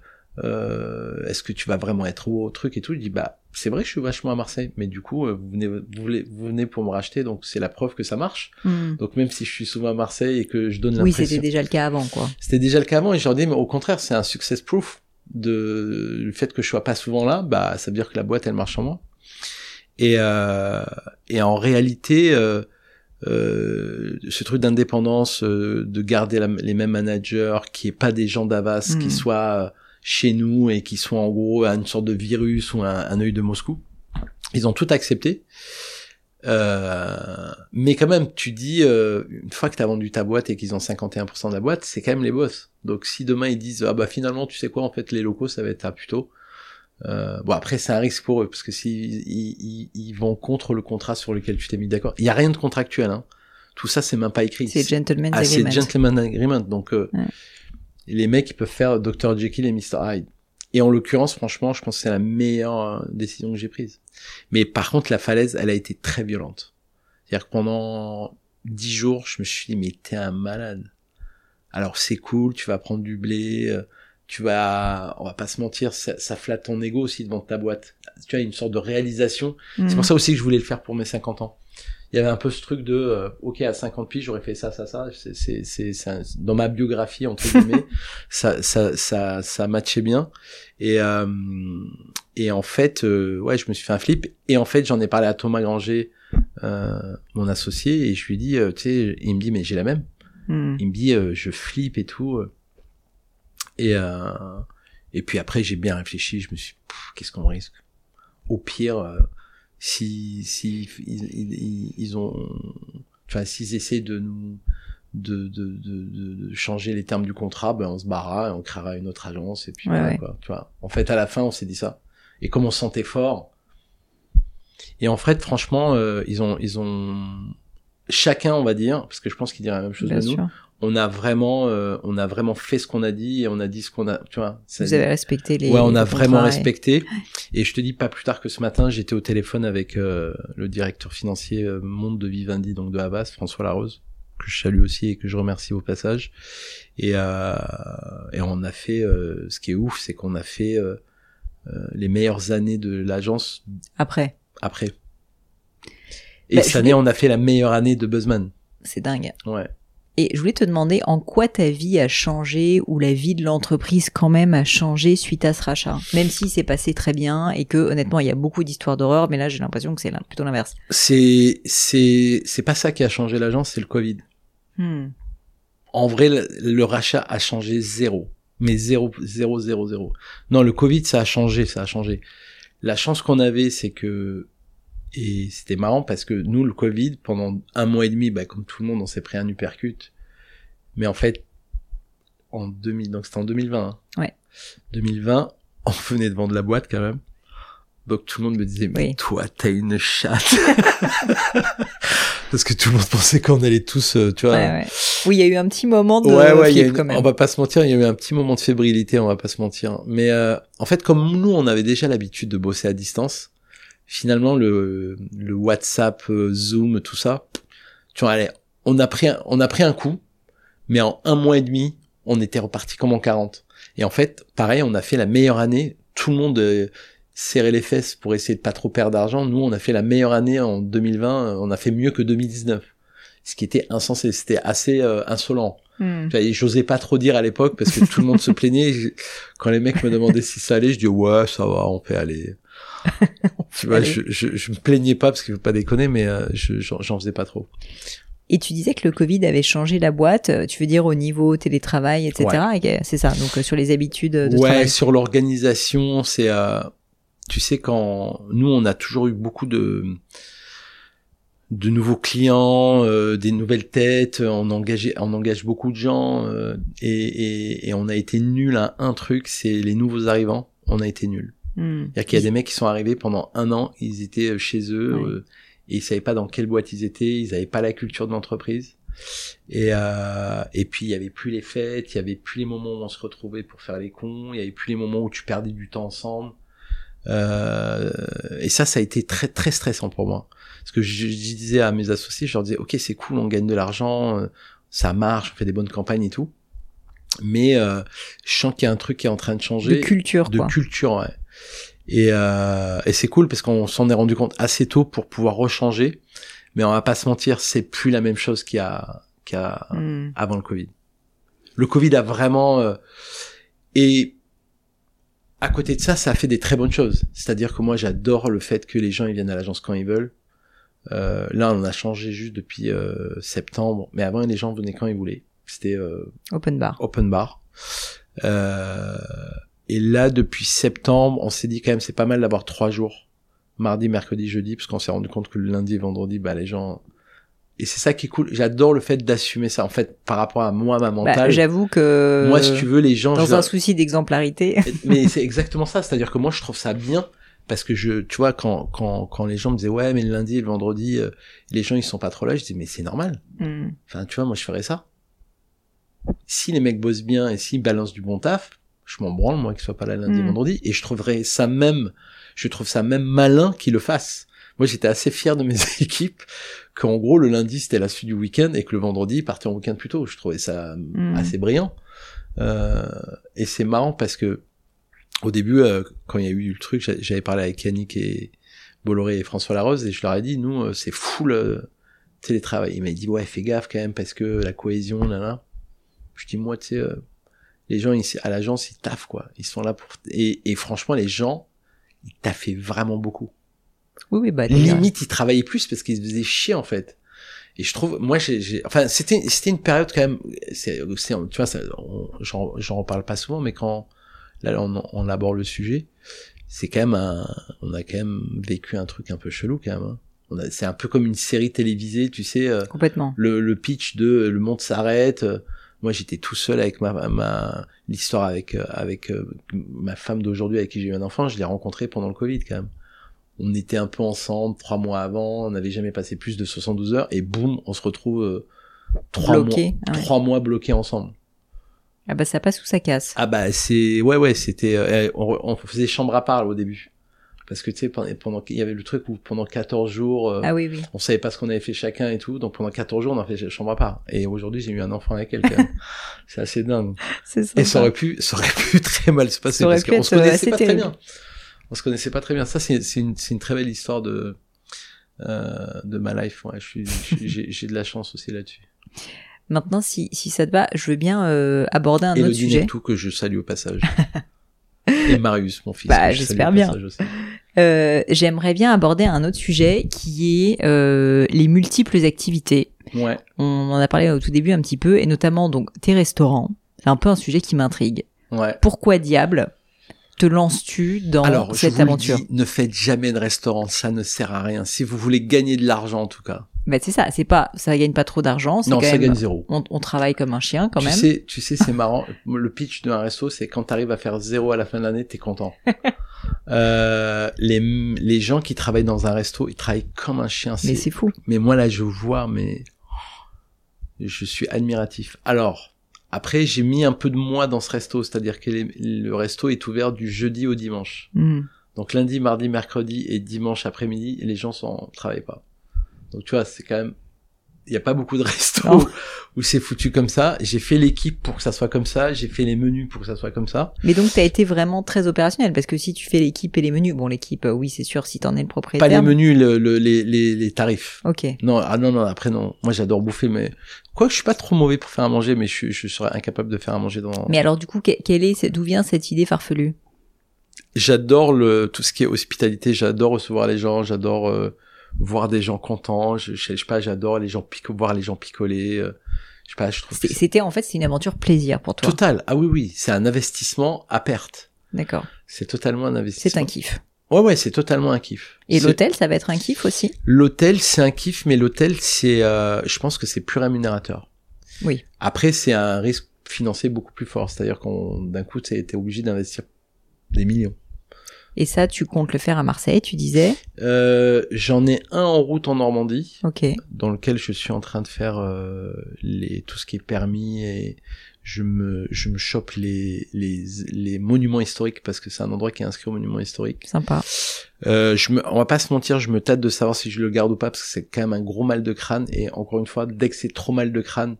euh, Est-ce que tu vas vraiment être au truc et tout? Je dis bah c'est vrai, que je suis vachement à Marseille, mais du coup, euh, vous venez, vous, voulez- vous venez pour me racheter, donc c'est la preuve que ça marche. Hmm. Donc même si je suis souvent à Marseille et que je donne Oui, l'impression. c'était déjà le cas avant, quoi. C'était déjà le cas avant et je leur dis mais au contraire c'est un success proof de le fait que je sois pas souvent là bah ça veut dire que la boîte elle marche en moi et euh, et en réalité euh, euh, ce truc d'indépendance euh, de garder la- les mêmes managers qui est pas des gens d'Avas Mm. qui soient chez nous et qui soient en gros une sorte de virus ou un, un œil de Moscou ils ont tout accepté euh, mais quand même, tu dis, euh, une fois que tu as vendu ta boîte et qu'ils ont 51% de la boîte, c'est quand même les boss. Donc si demain ils disent, ah bah finalement, tu sais quoi, en fait, les locaux, ça va être à plutôt. Euh, bon après c'est un risque pour eux parce que s'ils ils, ils, ils vont contre le contrat sur lequel tu t'es mis d'accord, il y a rien de contractuel. Hein. Tout ça c'est même pas écrit. C'est gentleman's Ah, c'est agreement. gentleman agreement. Donc euh, Ouais. Les mecs ils peuvent faire Dr Jekyll et Mr Hyde. Et en l'occurrence, franchement, je pense que c'est la meilleure euh, décision que j'ai prise. Mais par contre, la falaise, elle a été très violente. C'est-à-dire que pendant dix jours, je me suis dit, mais t'es un malade. Alors c'est cool, tu vas prendre du blé, euh, tu vas, on va pas se mentir, ça, ça flatte ton ego aussi devant ta boîte. Tu as une sorte de réalisation. C'est pour ça aussi que je voulais le faire pour mes 50 ans. Il y avait un peu ce truc de, euh, ok, à 50 piges, j'aurais fait ça, ça, ça. C'est, c'est, dans ma biographie entre guillemets, ça, ça, ça, ça matchait bien. Et euh, et en fait, euh, ouais, je me suis fait un flip. Et en fait, j'en ai parlé à Thomas Granger, euh, mon associé, et je lui dit, euh, tu sais, il me dit, mais j'ai la même. Hmm. Il me dit, euh, je flippe et tout. Et euh, et puis après, j'ai bien réfléchi. Je me suis, qu'est-ce qu'on risque? Au pire, euh, si si ils, ils, ils ont, vois, s'ils essaient de nous de, de, de, de, de changer les termes du contrat, ben on se barra et on créera une autre agence et puis Ouais, voilà, ouais. quoi. Tu vois. En fait, à la fin, on s'est dit ça. Et comme on se sentait fort. Et en fait, franchement, euh, ils ont ils ont chacun, on va dire, parce que je pense qu'ils diraient la même chose Bien de nous sûr. On a vraiment euh, on a vraiment fait ce qu'on a dit et on a dit ce qu'on a tu vois ça- Vous avez respecté les. ouais on a vraiment et- respecté. Et... je te dis pas plus tard que ce matin j'étais au téléphone avec euh, le directeur financier euh, monde de Vivendi donc de Havas François Larose que je salue aussi et que je remercie au passage. Et euh, et on a fait euh, ce qui est ouf c'est qu'on a fait les meilleures années de l'agence Après, après. Et Bah, cette je année on a fait la meilleure année de Buzzman. C'est dingue. ouais Et je voulais te demander en quoi ta vie a changé ou la vie de l'entreprise quand même a changé suite à ce rachat? Même si c'est passé très bien et que honnêtement il y a beaucoup d'histoires d'horreur, mais là j'ai l'impression que c'est plutôt l'inverse. c'est c'est c'est pas ça qui a changé l'agence c'est le Covid Hmm. en vrai, le, le rachat a changé zéro. Mais zéro, zéro, zéro, zéro. Non, le Covid, ça a changé, ça a changé. La chance qu'on avait, c'est que, et c'était marrant parce que nous, le Covid, pendant un mois et demi, bah, comme tout le monde, on s'est pris un uppercut. Mais en fait, en 2000, donc c'était en 2020. hein. Ouais. 2020, on venait de vendre la boîte quand même. Donc tout le monde me disait, mais Oui. toi, t'as une chatte. parce que tout le monde pensait qu'on allait tous, euh, tu vois. Ouais, ouais. Oui, il y a eu un petit moment de Ouais, ouais, flip une- quand même. on va pas se mentir, il y a eu un petit moment de fébrilité, on va pas se mentir. Mais euh, en fait, comme nous, on avait déjà l'habitude de bosser à distance, finalement, le, le WhatsApp, euh, Zoom, tout ça, tu vois, allez, on a pris, un, on a pris un coup, mais en un mois et demi, on était reparti comme en 40. Et en fait, pareil, on a fait la meilleure année. Tout le monde euh, serrait les fesses pour essayer de pas trop perdre d'argent. Nous, on a fait la meilleure année en 2020. euh, On a fait mieux que 2019. Ce qui était insensé. C'était assez euh, insolent. Et J'osais pas trop dire à l'époque parce que tout le monde se plaignait. Quand les mecs me demandaient si ça allait, je dis ouais, ça va, on peut aller. tu vois, aller. je, je, je me plaignais pas parce qu'il faut pas déconner, mais euh, je- j'en faisais pas trop. Et tu disais que le Covid avait changé la boîte, euh, tu veux dire au niveau télétravail, etc. Et que- C'est ça, donc euh, sur les habitudes de ouais, travail. sur l'organisation, c'est, euh, tu sais, quand nous, on a toujours eu beaucoup de de nouveaux clients, euh, des nouvelles têtes, on engage, on engage beaucoup de gens euh, et, et, et on a été nul à un truc, c'est les nouveaux arrivants, on a été nul. Hmm. Qu'il y a des mecs qui sont arrivés pendant un an, ils étaient euh, chez eux euh, et ils savaient pas dans quelle boîte ils étaient, ils avaient pas la culture de l'entreprise. Et euh, et puis il y avait plus les fêtes, il y avait plus les moments où on se retrouvait pour faire les cons, il y avait plus les moments où tu perdais du temps ensemble. Euh, et ça, ça a été très très stressant pour moi. Parce que je, je disais à mes associés, je leur disais, ok, c'est cool, on gagne de l'argent, euh, ça marche, on fait des bonnes campagnes et tout. Mais euh, je sens qu'il y a un truc qui est en train de changer De culture, de quoi. culture ouais. Et, euh, et c'est cool parce qu'on s'en est rendu compte assez tôt pour pouvoir rechanger mais on va pas se mentir c'est plus la même chose qu'il y a, qu'il y a Hmm. avant le Covid le Covid a vraiment euh, et à côté de ça ça a fait des très bonnes choses c'est à dire que moi j'adore le fait que les gens ils viennent à l'agence quand ils veulent euh, là on a changé juste depuis euh, septembre mais avant les gens venaient quand ils voulaient c'était euh, Open bar. open bar. Et là, depuis septembre, on s'est dit quand même c'est pas mal d'avoir trois jours, mardi, mercredi, jeudi, parce qu'on s'est rendu compte que le lundi et vendredi, bah les gens. Et c'est ça qui est cool. J'adore le fait d'assumer ça. En fait, par rapport à moi, ma Bah, mentale. J'avoue que moi, si tu veux, les gens. dans leur- un souci d'exemplarité. mais c'est exactement ça. C'est-à-dire que moi, je trouve ça bien parce que je, tu vois, quand quand quand les gens me disaient ouais, mais le lundi et le vendredi, euh, les gens ils sont pas trop là, je dis mais c'est normal. Hmm. Enfin, tu vois, moi, je ferais ça. Si les mecs bossent bien et s'ils balancent du bon taf, je m'en branle, moi, qu'ils soient pas là lundi et Mm. vendredi. Et je trouverais ça même, je trouve ça même malin qu'ils le fassent. Moi, j'étais assez fier de mes équipes qu'en gros, le lundi, c'était la suite du week-end et que le vendredi, partaient en week-end plus tôt. Je trouvais ça Mm. assez brillant. Euh, et c'est marrant parce que, au début, euh, quand il y a eu le truc, j'a- j'avais parlé avec Yannick et Bolloré et François Larose et je leur ai dit, nous, euh, c'est full euh, télétravail. Il m'a dit, ouais, fais gaffe quand même parce que la cohésion, là, là. Je dis, moi, tu sais, euh, les gens ici, à l'agence, ils taffent, quoi. Ils sont là pour... Et, et franchement, les gens, ils taffaient vraiment beaucoup. Oui, oui, bah. Limite, ils travaillaient plus parce qu'ils se faisaient chier, en fait. Et je trouve, moi, j'ai, enfin, c'était, c'était une période quand même, c'est, tu vois, j'en, j'en reparle pas souvent, mais quand, là, on, on aborde le sujet, c'est quand même un, on a quand même vécu un truc un peu chelou, quand même. hein. On a, c'est un peu comme une série télévisée, tu sais, euh, Complètement. le, le pitch de euh, le monde s'arrête. Moi, j'étais tout seul avec ma, ma l'histoire avec euh, avec euh, ma femme d'aujourd'hui avec qui j'ai eu un enfant. Je l'ai rencontré pendant le Covid quand même. On était un peu ensemble trois mois avant. On n'avait jamais passé plus de 72 heures et boum, on se retrouve euh, trois Bloqué, mois ouais. trois mois bloqués ensemble. Ah bah ça passe ou ça casse? Ah bah c'est ouais ouais c'était euh, on, on faisait chambre à part au début parce que tu sais pendant il y avait le truc où pendant 14 jours euh, Ah oui, oui. on savait pas ce qu'on avait fait chacun et tout, donc pendant 14 jours on a fait chambre à part. Et aujourd'hui j'ai eu un enfant avec elle c'est assez dingue. Et ça aurait pu, ça aurait pu très mal se passer parce qu'on se euh, connaissait assez pas terrible. très bien. On se connaissait pas très bien. Ça c'est une c'est une très belle histoire de euh, de ma life. Ouais, je je j'ai j'ai de la chance aussi là-dessus. Maintenant, si, si ça te va, je veux bien euh, aborder un autre sujet. tout que je salue au passage. et Marius mon fils. Bah, j'espère bien. Euh, J'aimerais bien aborder un autre sujet qui est euh, les multiples activités. Ouais. On en a parlé au tout début un petit peu, et notamment donc tes restaurants. C'est un peu un sujet qui m'intrigue. Ouais. Pourquoi diable te lances-tu dans Alors, je cette vous aventure dis, ne faites jamais de restaurant, ça ne sert à rien. Si vous voulez gagner de l'argent, en tout cas, Bah c'est ça, c'est pas, ça gagne pas trop d'argent. Non, quand ça même- gagne zéro. On, on travaille comme un chien quand tu même. sais, tu sais, c'est marrant. Le pitch d'un resto, c'est quand t'arrives à faire zéro à la fin de l'année, t'es content. euh, les, les gens qui travaillent dans un resto, ils travaillent comme un chien. Mais C'est, fou. mais moi là, je vois, mais je suis admiratif. Alors, après, j'ai mis un peu de moi dans ce resto, c'est-à-dire que les- le resto est ouvert du jeudi au dimanche. Mhm. Donc lundi, mardi, mercredi et dimanche après-midi, les gens sont travaillent pas. Donc tu vois, c'est quand même il y a pas beaucoup de restos Non. où c'est foutu comme ça. J'ai fait l'équipe pour que ça soit comme ça, j'ai fait les menus pour que ça soit comme ça. Mais donc t'as été vraiment très opérationnel parce que si tu fais l'équipe et les menus, bon l'équipe, euh, oui c'est sûr si t'en es le propriétaire. Pas les menus, le, le- les, les, les tarifs. Ok. Non, ah non, non, après non. Moi j'adore bouffer, mais quoi, je suis pas trop mauvais pour faire à manger, mais je, suis- je serais incapable de faire à manger dans. Mais alors du coup, que- quelle est, d'où vient cette idée farfelue? J'adore le tout ce qui est hospitalité. J'adore recevoir les gens. J'adore euh, voir des gens contents. Je, je, je sais pas, j'adore les gens pico voir les gens picoler. euh, je sais pas, je trouve. C'était en fait c'est une aventure plaisir pour toi. Total. Ah oui, oui. C'est un investissement à perte. D'accord. C'est totalement un investissement. C'est un kiff. Ouais, ouais, c'est totalement un kiff. Et l'hôtel, ça va être un kiff aussi? L'hôtel, c'est un kiff, mais l'hôtel, c'est, euh, je pense que c'est plus rémunérateur. Oui. Après, c'est un risque financier beaucoup plus fort. C'est-à-dire qu'on, d'un coup, t'es obligé d'investir des millions. Et ça, tu comptes le faire à Marseille, tu disais Euh, j'en ai un en route en Normandie, Ok. dans lequel je suis en train de faire euh, les, tout ce qui est permis et je me, je me chope les, les, les monuments historiques parce que c'est un endroit qui est inscrit au monument historique. Sympa. Euh, je me, on va pas se mentir, je me tâte de savoir si je le garde ou pas parce que c'est quand même un gros mal de crâne et encore une fois, dès que c'est trop mal de crâne,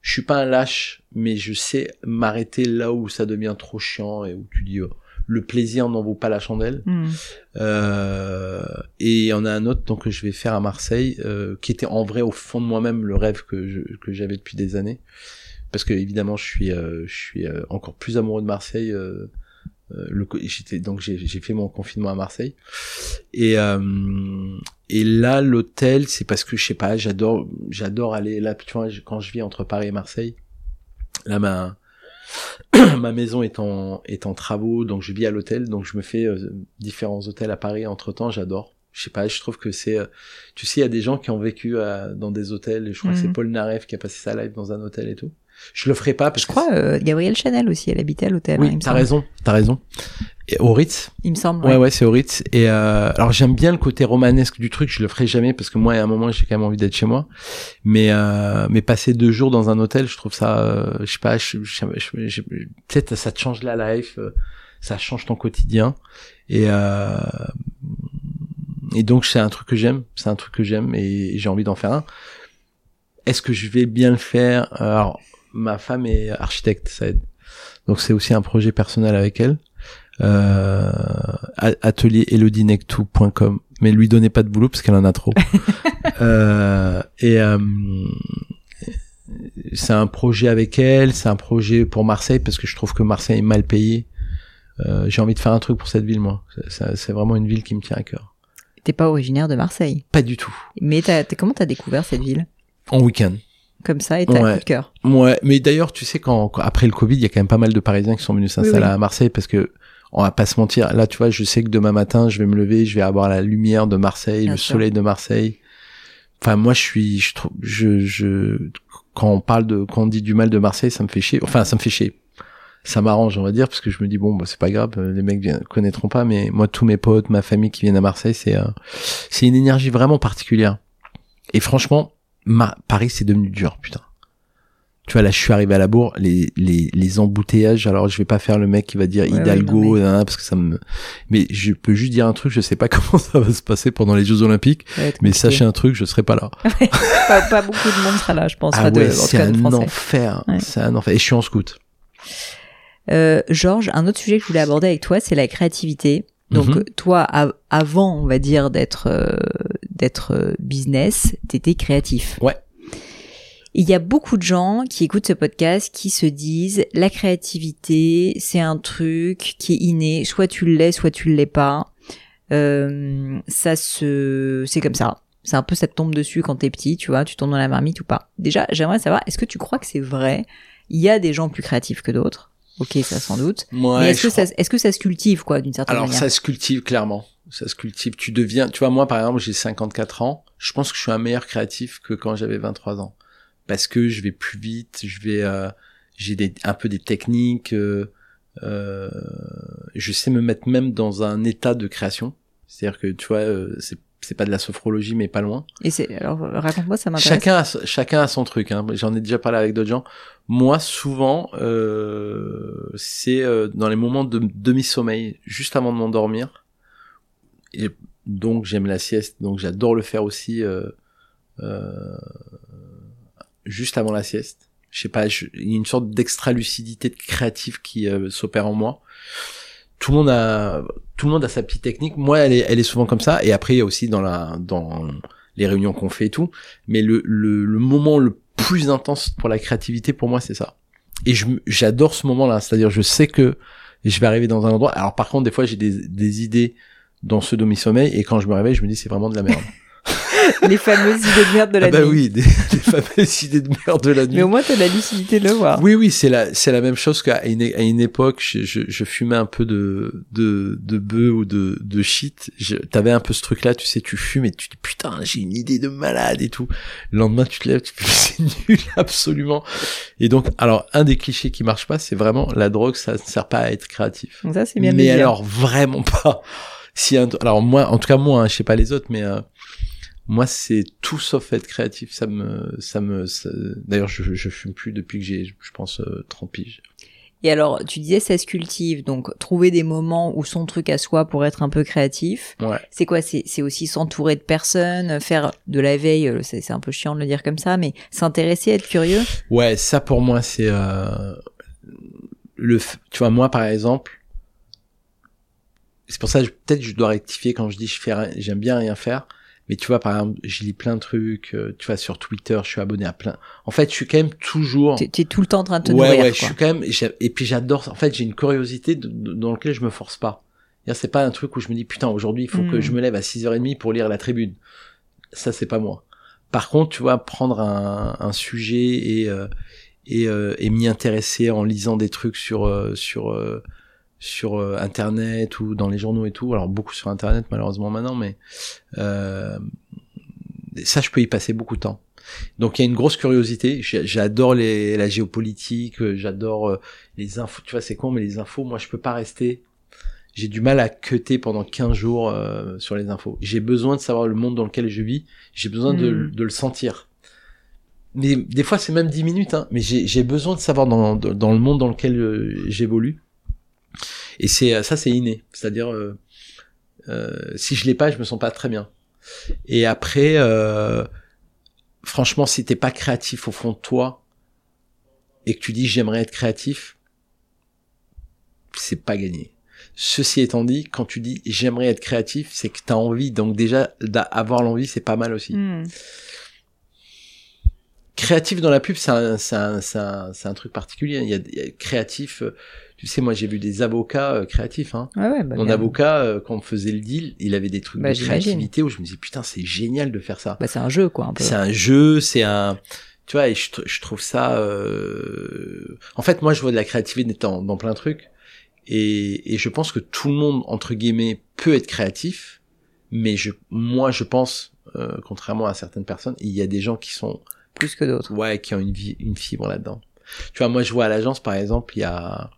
je suis pas un lâche, mais je sais m'arrêter là où ça devient trop chiant et où tu dis oh, le plaisir n'en vaut pas la chandelle. Hmm. Euh, et il y en a un autre donc que je vais faire à Marseille, euh, qui était en vrai au fond de moi-même le rêve que je- que j'avais depuis des années, parce que évidemment je suis euh, je suis euh, encore plus amoureux de Marseille. euh, euh, le j'étais donc j'ai j'ai fait mon confinement à Marseille et euh, et là l'hôtel c'est parce que je sais pas j'adore j'adore aller là tu vois quand je vis entre Paris et Marseille là ma ma maison est en est en travaux donc je vis à l'hôtel donc je me fais euh, différents hôtels à Paris. Entre temps j'adore. Je sais pas je trouve que c'est euh, tu sais il y a des gens qui ont vécu euh, dans des hôtels. Et je crois que Mhm. c'est Paul Naref qui a passé sa live dans un hôtel et tout. Je le ferai pas parce Je crois, euh, Gabrielle Chanel aussi, elle habitait à l'hôtel. hein, oui t'as raison t'as raison au Ritz Il me semble. Ouais, ouais. ouais, c'est au Ritz. Et euh, alors j'aime bien le côté romanesque du truc. Je le ferai jamais parce que moi, à un moment, j'ai quand même envie d'être chez moi. Mais euh, mais passer deux jours dans un hôtel, je trouve ça, euh, je sais pas, je, je, je- je- peut-être ça te change la life, euh, ça change ton quotidien. Et euh, et donc c'est un truc que j'aime, c'est un truc que j'aime et j'ai envie d'en faire un. Est-ce que je vais bien le faire? Alors ma femme est architecte, ça aide. Donc c'est aussi un projet personnel avec elle euh, atelierelodinectou.com mais lui donnez pas de boulot parce qu'elle en a trop euh, et euh, c'est un projet avec elle c'est un projet pour Marseille parce que je trouve que Marseille est mal payé euh, j'ai envie de faire un truc pour cette ville moi C'est- vraiment une ville qui me tient à cœur T'es pas originaire de Marseille. pas du tout Mais t'as, t'as- comment t'as découvert cette ville? En week-end Comme ça et t'as un Ouais. coup de cœur. Ouais, mais d'ailleurs, tu sais, quand, quand- après le Covid, il y a quand même pas mal de Parisiens qui sont venus s'installer Oui, oui. à Marseille parce que on va pas se mentir. Là, tu vois, je sais que demain matin, je vais me lever, je vais avoir la lumière de Marseille, Bien le sûr. soleil de Marseille. Enfin, moi, je suis, je trouve, je, je, quand on parle de, quand on dit du mal de Marseille, ça me fait chier. Enfin, ça me fait chier. Ça m'arrange, on va dire, parce que je me dis bon, bah, c'est pas grave, euh, les mecs connaîtront pas, mais moi, tous mes potes, ma famille qui viennent à Marseille, c'est, euh, c'est une énergie vraiment particulière. Et franchement, ma, Paris, c'est devenu dur, putain. Tu vois, là, je suis arrivé à la bourre, les, les, les embouteillages, alors je vais pas faire le mec qui va dire Ouais, Hidalgo, ouais, non, mais- nanana, parce que ça me, mais je peux juste dire un truc, je sais pas comment ça va se passer pendant les Jeux Olympiques, mais sachez un truc, je serai pas là. pas, pas beaucoup de monde sera là, je pense. Ah ouais, c'est un Français. enfer, Ouais. c'est un enfer. Et je suis en scout. Euh, Georges, un autre sujet que je voulais aborder avec toi, c'est la créativité. Donc Mhm. toi, av- avant, on va dire d'être euh, d'être euh, business, t'étais créatif. Ouais. Il y a beaucoup de gens qui écoutent ce podcast qui se disent la créativité, c'est un truc qui est inné, soit tu l'es, soit tu l'es pas. Euh, ça se, c'est comme ça. C'est un peu ça te tombe dessus quand t'es petit, tu vois, tu tombes dans la marmite ou pas. Déjà, j'aimerais savoir, est-ce que tu crois que c'est vrai? Il y a des gens plus créatifs que d'autres. Ok, ça sans doute. Ouais, Mais est-ce que ça, est-ce que ça se cultive quoi, d'une certaine Alors manière? ça se cultive clairement. Ça se cultive. Tu deviens, tu vois, moi par exemple, j'ai 54 ans. je pense que je suis un meilleur créatif que quand j'avais 23 ans. Parce que je vais plus vite, je vais, euh, j'ai des, un peu des techniques, euh, euh, je sais me mettre même dans un état de création. C'est-à-dire que, tu vois, euh, c'est c'est pas de la sophrologie mais pas loin. Et c'est alors raconte-moi ça m'intéresse. Chacun a, chacun a son truc. Hein. J'en ai déjà parlé avec d'autres gens. Moi, souvent, euh, c'est euh, dans les moments de demi-sommeil, juste avant de m'endormir. Et donc j'aime la sieste, donc j'adore le faire aussi euh, euh, juste avant la sieste. Je sais pas, il y a une sorte d'extra lucidité de créatif qui euh, s'opère en moi tout le monde a tout le monde a sa petite technique. Moi, elle est elle est souvent comme ça. Et après, il y a aussi dans la dans les réunions qu'on fait et tout. Mais le le, le moment le plus intense pour la créativité, pour moi, c'est ça. Et j'adore ce moment-là. C'est-à-dire, je sais que je vais arriver dans un endroit. Alors, par contre, des fois, j'ai des des idées dans ce demi-sommeil et quand je me réveille, je me dis c'est vraiment de la merde. les fameuses idées de merde de la ah bah nuit. oui, des, des fameuses idées de merde de la nuit. Mais au moins, t'as la lucidité de le voir. Oui, oui, c'est la, c'est la même chose qu'à une, à une époque, je, je, je fumais un peu de, de, de bœuf ou de, de shit. Je- T'avais un peu ce truc-là, tu sais, tu fumes et tu dis putain, j'ai une idée de malade et tout. Le lendemain, tu te lèves, tu fais c'est nul, absolument. Et donc, alors, un des clichés qui marche pas, c'est vraiment la drogue, ça ne sert pas à être créatif. Ça, c'est bien Mais dire. alors, vraiment pas. Si un, alors moi, en tout cas moi, hein, je sais pas les autres, mais euh, moi c'est tout sauf être créatif. Ça me, ça me. ça- D'ailleurs, je, je fume plus depuis que j'ai, je pense, euh, 30 piges. Et alors, tu disais ça se cultive, donc trouver des moments où son truc à soi pour être un peu créatif. Ouais. C'est quoi? C'est c'est aussi s'entourer de personnes, faire de la veille. euh, C'est un peu chiant de le dire comme ça, mais s'intéresser, être curieux. Ouais, ça pour moi c'est euh, le. Tu vois, moi par exemple, c'est pour ça peut-être je dois rectifier quand je dis je fais, j'aime bien rien faire. Mais tu vois, par exemple, je lis plein de trucs. euh, tu vois, sur Twitter, je suis abonné à plein. En fait, je suis quand même toujours. Tu es tout le temps en train de te ouais, nourrir. ouais, je suis quand même. Et puis j'adore. En fait, j'ai une curiosité de- de- dans laquelle je me force pas. C'est pas un truc où je me dis putain aujourd'hui il faut que Mm. je me lève à 6h30 pour lire la tribune. Ça c'est pas moi. Par contre, tu vois, prendre un, un sujet et euh, et, euh, et m'y intéresser en lisant des trucs sur euh, sur euh, sur euh, internet ou dans les journaux et tout. Alors beaucoup sur internet malheureusement maintenant, mais euh, ça je peux y passer beaucoup de temps. Donc il y a une grosse curiosité. J'adore les, la géopolitique, euh, j'adore euh, les infos. Tu vois, c'est con, mais les infos, moi, je peux pas rester. J'ai du mal à cuter pendant 15 jours euh, sur les infos. J'ai besoin de savoir le monde dans lequel je vis. J'ai besoin de, Mm. de le sentir. Mais des fois, c'est même 10 minutes. Hein, mais j'ai j'ai besoin de savoir dans, dans, dans le monde dans lequel j'évolue. Et c'est euh, ça, c'est inné. C'est-à-dire, euh, euh, si je l'ai pas, je me sens pas très bien. Et après, euh, franchement, si t'es pas créatif au fond de toi et que tu dis j'aimerais être créatif, c'est pas gagné. Ceci étant dit, quand tu dis j'aimerais être créatif, c'est que t'as envie. Donc déjà, avoir l'envie, c'est pas mal aussi. Hmm. Créatif dans la pub, c'est un, c'est un, c'est un, truc particulier. Il y a, il y a créatif. Tu sais, moi j'ai vu des avocats euh, créatifs. Hein. Ouais, ouais, bah, Mon bien. avocat, euh, quand on faisait le deal, il avait des trucs Bah, de créativité où je me disais putain, c'est génial de faire ça. Bah, c'est un jeu, quoi. C'est un jeu, c'est un, tu vois, et je trouve ça. euh, En fait, moi, je vois de la créativité dans, dans plein de trucs, et, et je pense que tout le monde entre guillemets peut être créatif, mais je, moi, je pense, euh, contrairement à certaines personnes, il y a des gens qui sont, Plus que d'autres. ouais, qui ont une vie, une fibre là-dedans. Tu vois, moi, je vois à l'agence, par exemple, il y a,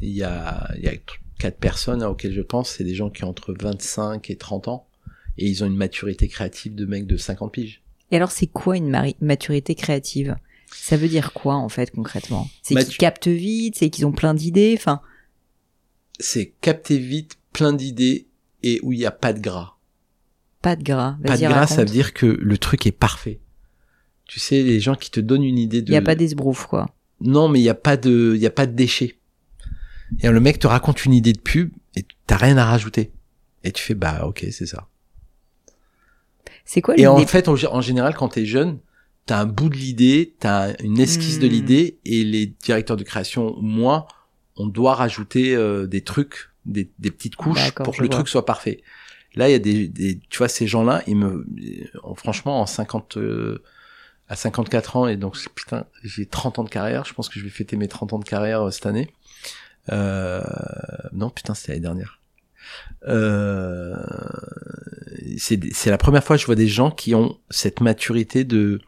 il y a, il y a quatre personnes hein, auxquelles je pense, c'est des gens qui ont entre 25 et 30 ans, et ils ont une maturité créative de mecs de 50 piges. Et alors, c'est quoi une maturité créative? Ça veut dire quoi, en fait, concrètement? C'est Matu- qu'ils captent vite, c'est qu'ils ont plein d'idées, enfin... c'est capter vite plein d'idées et où il n'y a pas de gras. Pas de gras. Pas de gras, ça veut dire que le truc est parfait. Tu sais, les gens qui te donnent une idée de... Il y a pas d'esbrouf, quoi. Non, mais il n'y a pas de, il y a pas de déchets. Et le mec te raconte une idée de pub et t'as rien à rajouter. Et tu fais, bah, ok, c'est ça. C'est quoi Et l'idée en fait, en, en général, quand t'es jeune, t'as un bout de l'idée, t'as une esquisse de Hmm. l'idée, et les directeurs de création, moi, on doit rajouter euh, des trucs, des, des petites couches pour que le vois. truc soit parfait. Là, il y a des, des tu vois, ces gens-là, ils me, franchement, en 50, euh, à 54 ans, et donc, putain, j'ai 30 ans de carrière, je pense que je vais fêter mes 30 ans de carrière euh, cette année. Euh, non, putain, c'était l'année dernière. Euh, c'est c'est la première fois que je vois des gens qui ont cette maturité de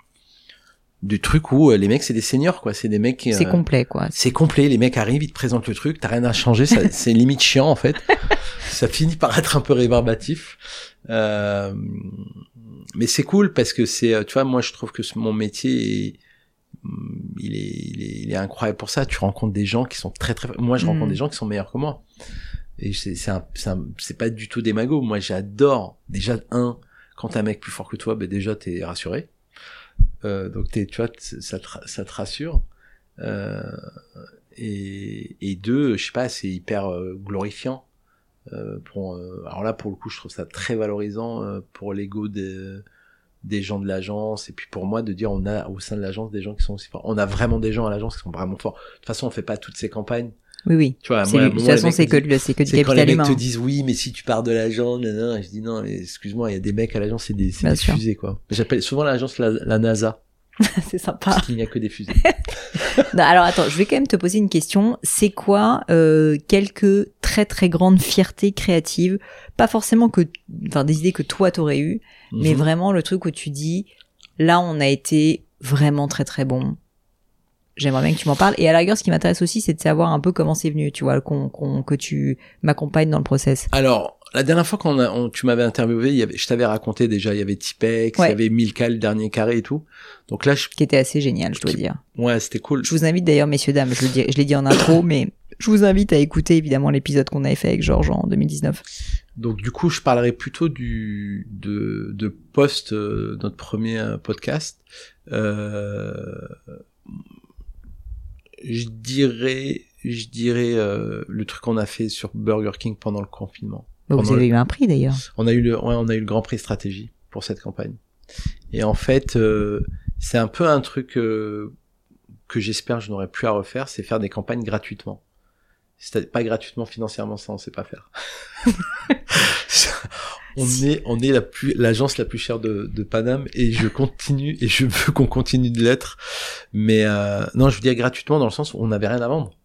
du truc où euh, les mecs c'est des seniors quoi c'est des mecs qui, C'est euh, complet, quoi. c'est complet les mecs arrivent ils te présentent le truc t'as rien à changer c'est limite chiant en fait ça finit par être un peu rébarbatif euh, mais c'est cool parce que c'est euh, tu vois moi je trouve que mon métier est, il est, il est il est incroyable pour ça. Tu rencontres des gens qui sont très très moi je rencontre Mm. des gens qui sont meilleurs que moi. Et c'est c'est un- c'est un- c'est pas du tout des magots. Moi j'adore déjà un quand t'as un mec plus fort que toi ben déjà t'es rassuré. Euh, donc t'es tu vois ça te, ça te rassure. Euh, et, et deux je sais pas c'est hyper euh, glorifiant. Euh, pour euh, alors là pour le coup je trouve ça très valorisant euh, pour l'ego des des gens de l'agence et puis pour moi de dire on a au sein de l'agence des gens qui sont aussi forts. On a vraiment des gens à l'agence qui sont vraiment forts. De toute façon on fait pas toutes ces campagnes. Oui, oui. tu vois moi, de toute façon, c'est que, c'est que du c'est quand les capital mecs humain. te disent oui mais si tu pars de l'agence je dis non mais excuse-moi il y a des mecs à l'agence c'est des, c'est des fusées quoi. J'appelle souvent l'agence la, la NASA c'est sympa. parce qu'il n'y a que des fusées Non, alors attends, je vais quand même te poser une question. C'est quoi euh, quelques très très grandes fiertés créatives Pas forcément que, enfin des idées que toi t'aurais eues, mais Mhm. vraiment le truc où tu dis, là on a été vraiment très très bon. J'aimerais bien que tu m'en parles. Et à la rigueur, ce qui m'intéresse aussi, c'est de savoir un peu comment c'est venu, tu vois, qu'on, qu'on- que tu m'accompagnes dans le process. Alors, la dernière fois qu'on a, on- tu m'avais interviewé, il y avait, je t'avais raconté déjà, il y avait Tipex, il y avait Milka, le dernier carré et tout. Donc là, je, Qui était assez génial, je dois Qui- dire. ouais, c'était cool. Je vous invite d'ailleurs, messieurs, dames, je, le dis- je l'ai dit en intro, mais je vous invite à écouter évidemment l'épisode qu'on avait fait avec Georges en 2019. Donc du coup, je parlerai plutôt du de, de post euh, notre premier euh, podcast. Euh, je dirais, je dirais euh, le truc qu'on a fait sur Burger King pendant le confinement. Vous avez eu un prix d'ailleurs. On a eu le, ouais, on a eu le Grand Prix stratégie pour cette campagne. Et en fait, euh, c'est un peu un truc euh, que j'espère je n'aurai plus à refaire, c'est faire des campagnes gratuitement. C'est pas gratuitement financièrement, ça on sait pas faire. on est, on est la plus, l'agence la plus chère de, de Paname et je continue et je veux qu'on continue de l'être. Mais euh, non, je veux dire gratuitement dans le sens où on n'avait rien à vendre.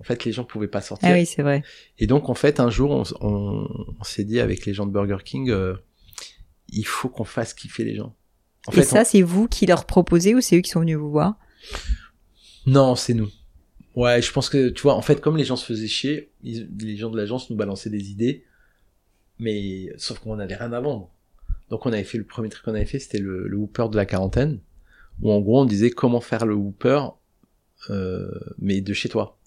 En fait, les gens pouvaient pas sortir. Ah oui, c'est vrai. Et donc, en fait, un jour, on, s- on, on s'est dit avec les gens de Burger King, euh, il faut qu'on fasse kiffer les gens. En Et fait, ça, c'est vous qui leur proposez ou c'est eux qui sont venus vous voir? On- non, c'est nous. Ouais, je pense que, tu vois, en fait, comme les gens se faisaient chier, ils- les gens de l'agence nous balançaient des idées, mais sauf qu'on n'avait rien à vendre. Donc, on avait fait le premier truc qu'on avait fait, c'était le, le Whooper de la quarantaine, où en gros, on disait comment faire le Whooper, euh, mais de chez toi.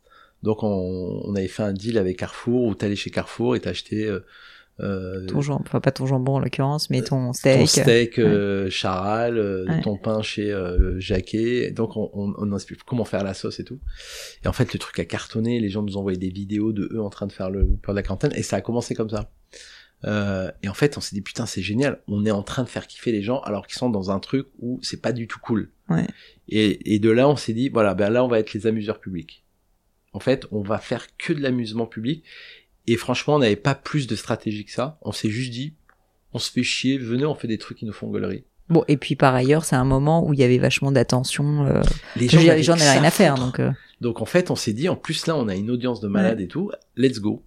Donc, on, on avait fait un deal avec Carrefour, où t'allais chez Carrefour et t'achetais euh, euh, Ton jambon, enfin pas ton jambon en l'occurrence, mais ton steak. ton steak euh, charal, euh, Ouais. ton pain chez euh, Jacquet. Donc on, on, on explique comment faire la sauce et tout. Et en fait le truc a cartonné, les gens nous envoyaient des vidéos de eux en train de faire le Whopper de la quarantaine et ça a commencé comme ça. Euh, et en fait on s'est dit putain c'est génial, on est en train de faire kiffer les gens alors qu'ils sont dans un truc où c'est pas du tout cool. Ouais. Et, et de là on s'est dit voilà ben là on va être les amuseurs publics. En fait on va faire que de l'amusement public et franchement, on n'avait pas plus de stratégie que ça. On s'est juste dit, on se fait chier, venez, on fait des trucs qui nous font gueulerie. Bon, et puis par ailleurs, c'est un moment où il y avait vachement d'attention. euh, Les gens n'avaient rien à faire, donc. euh, Donc en fait, on s'est dit, en plus là, on a une audience de malades et tout, let's go.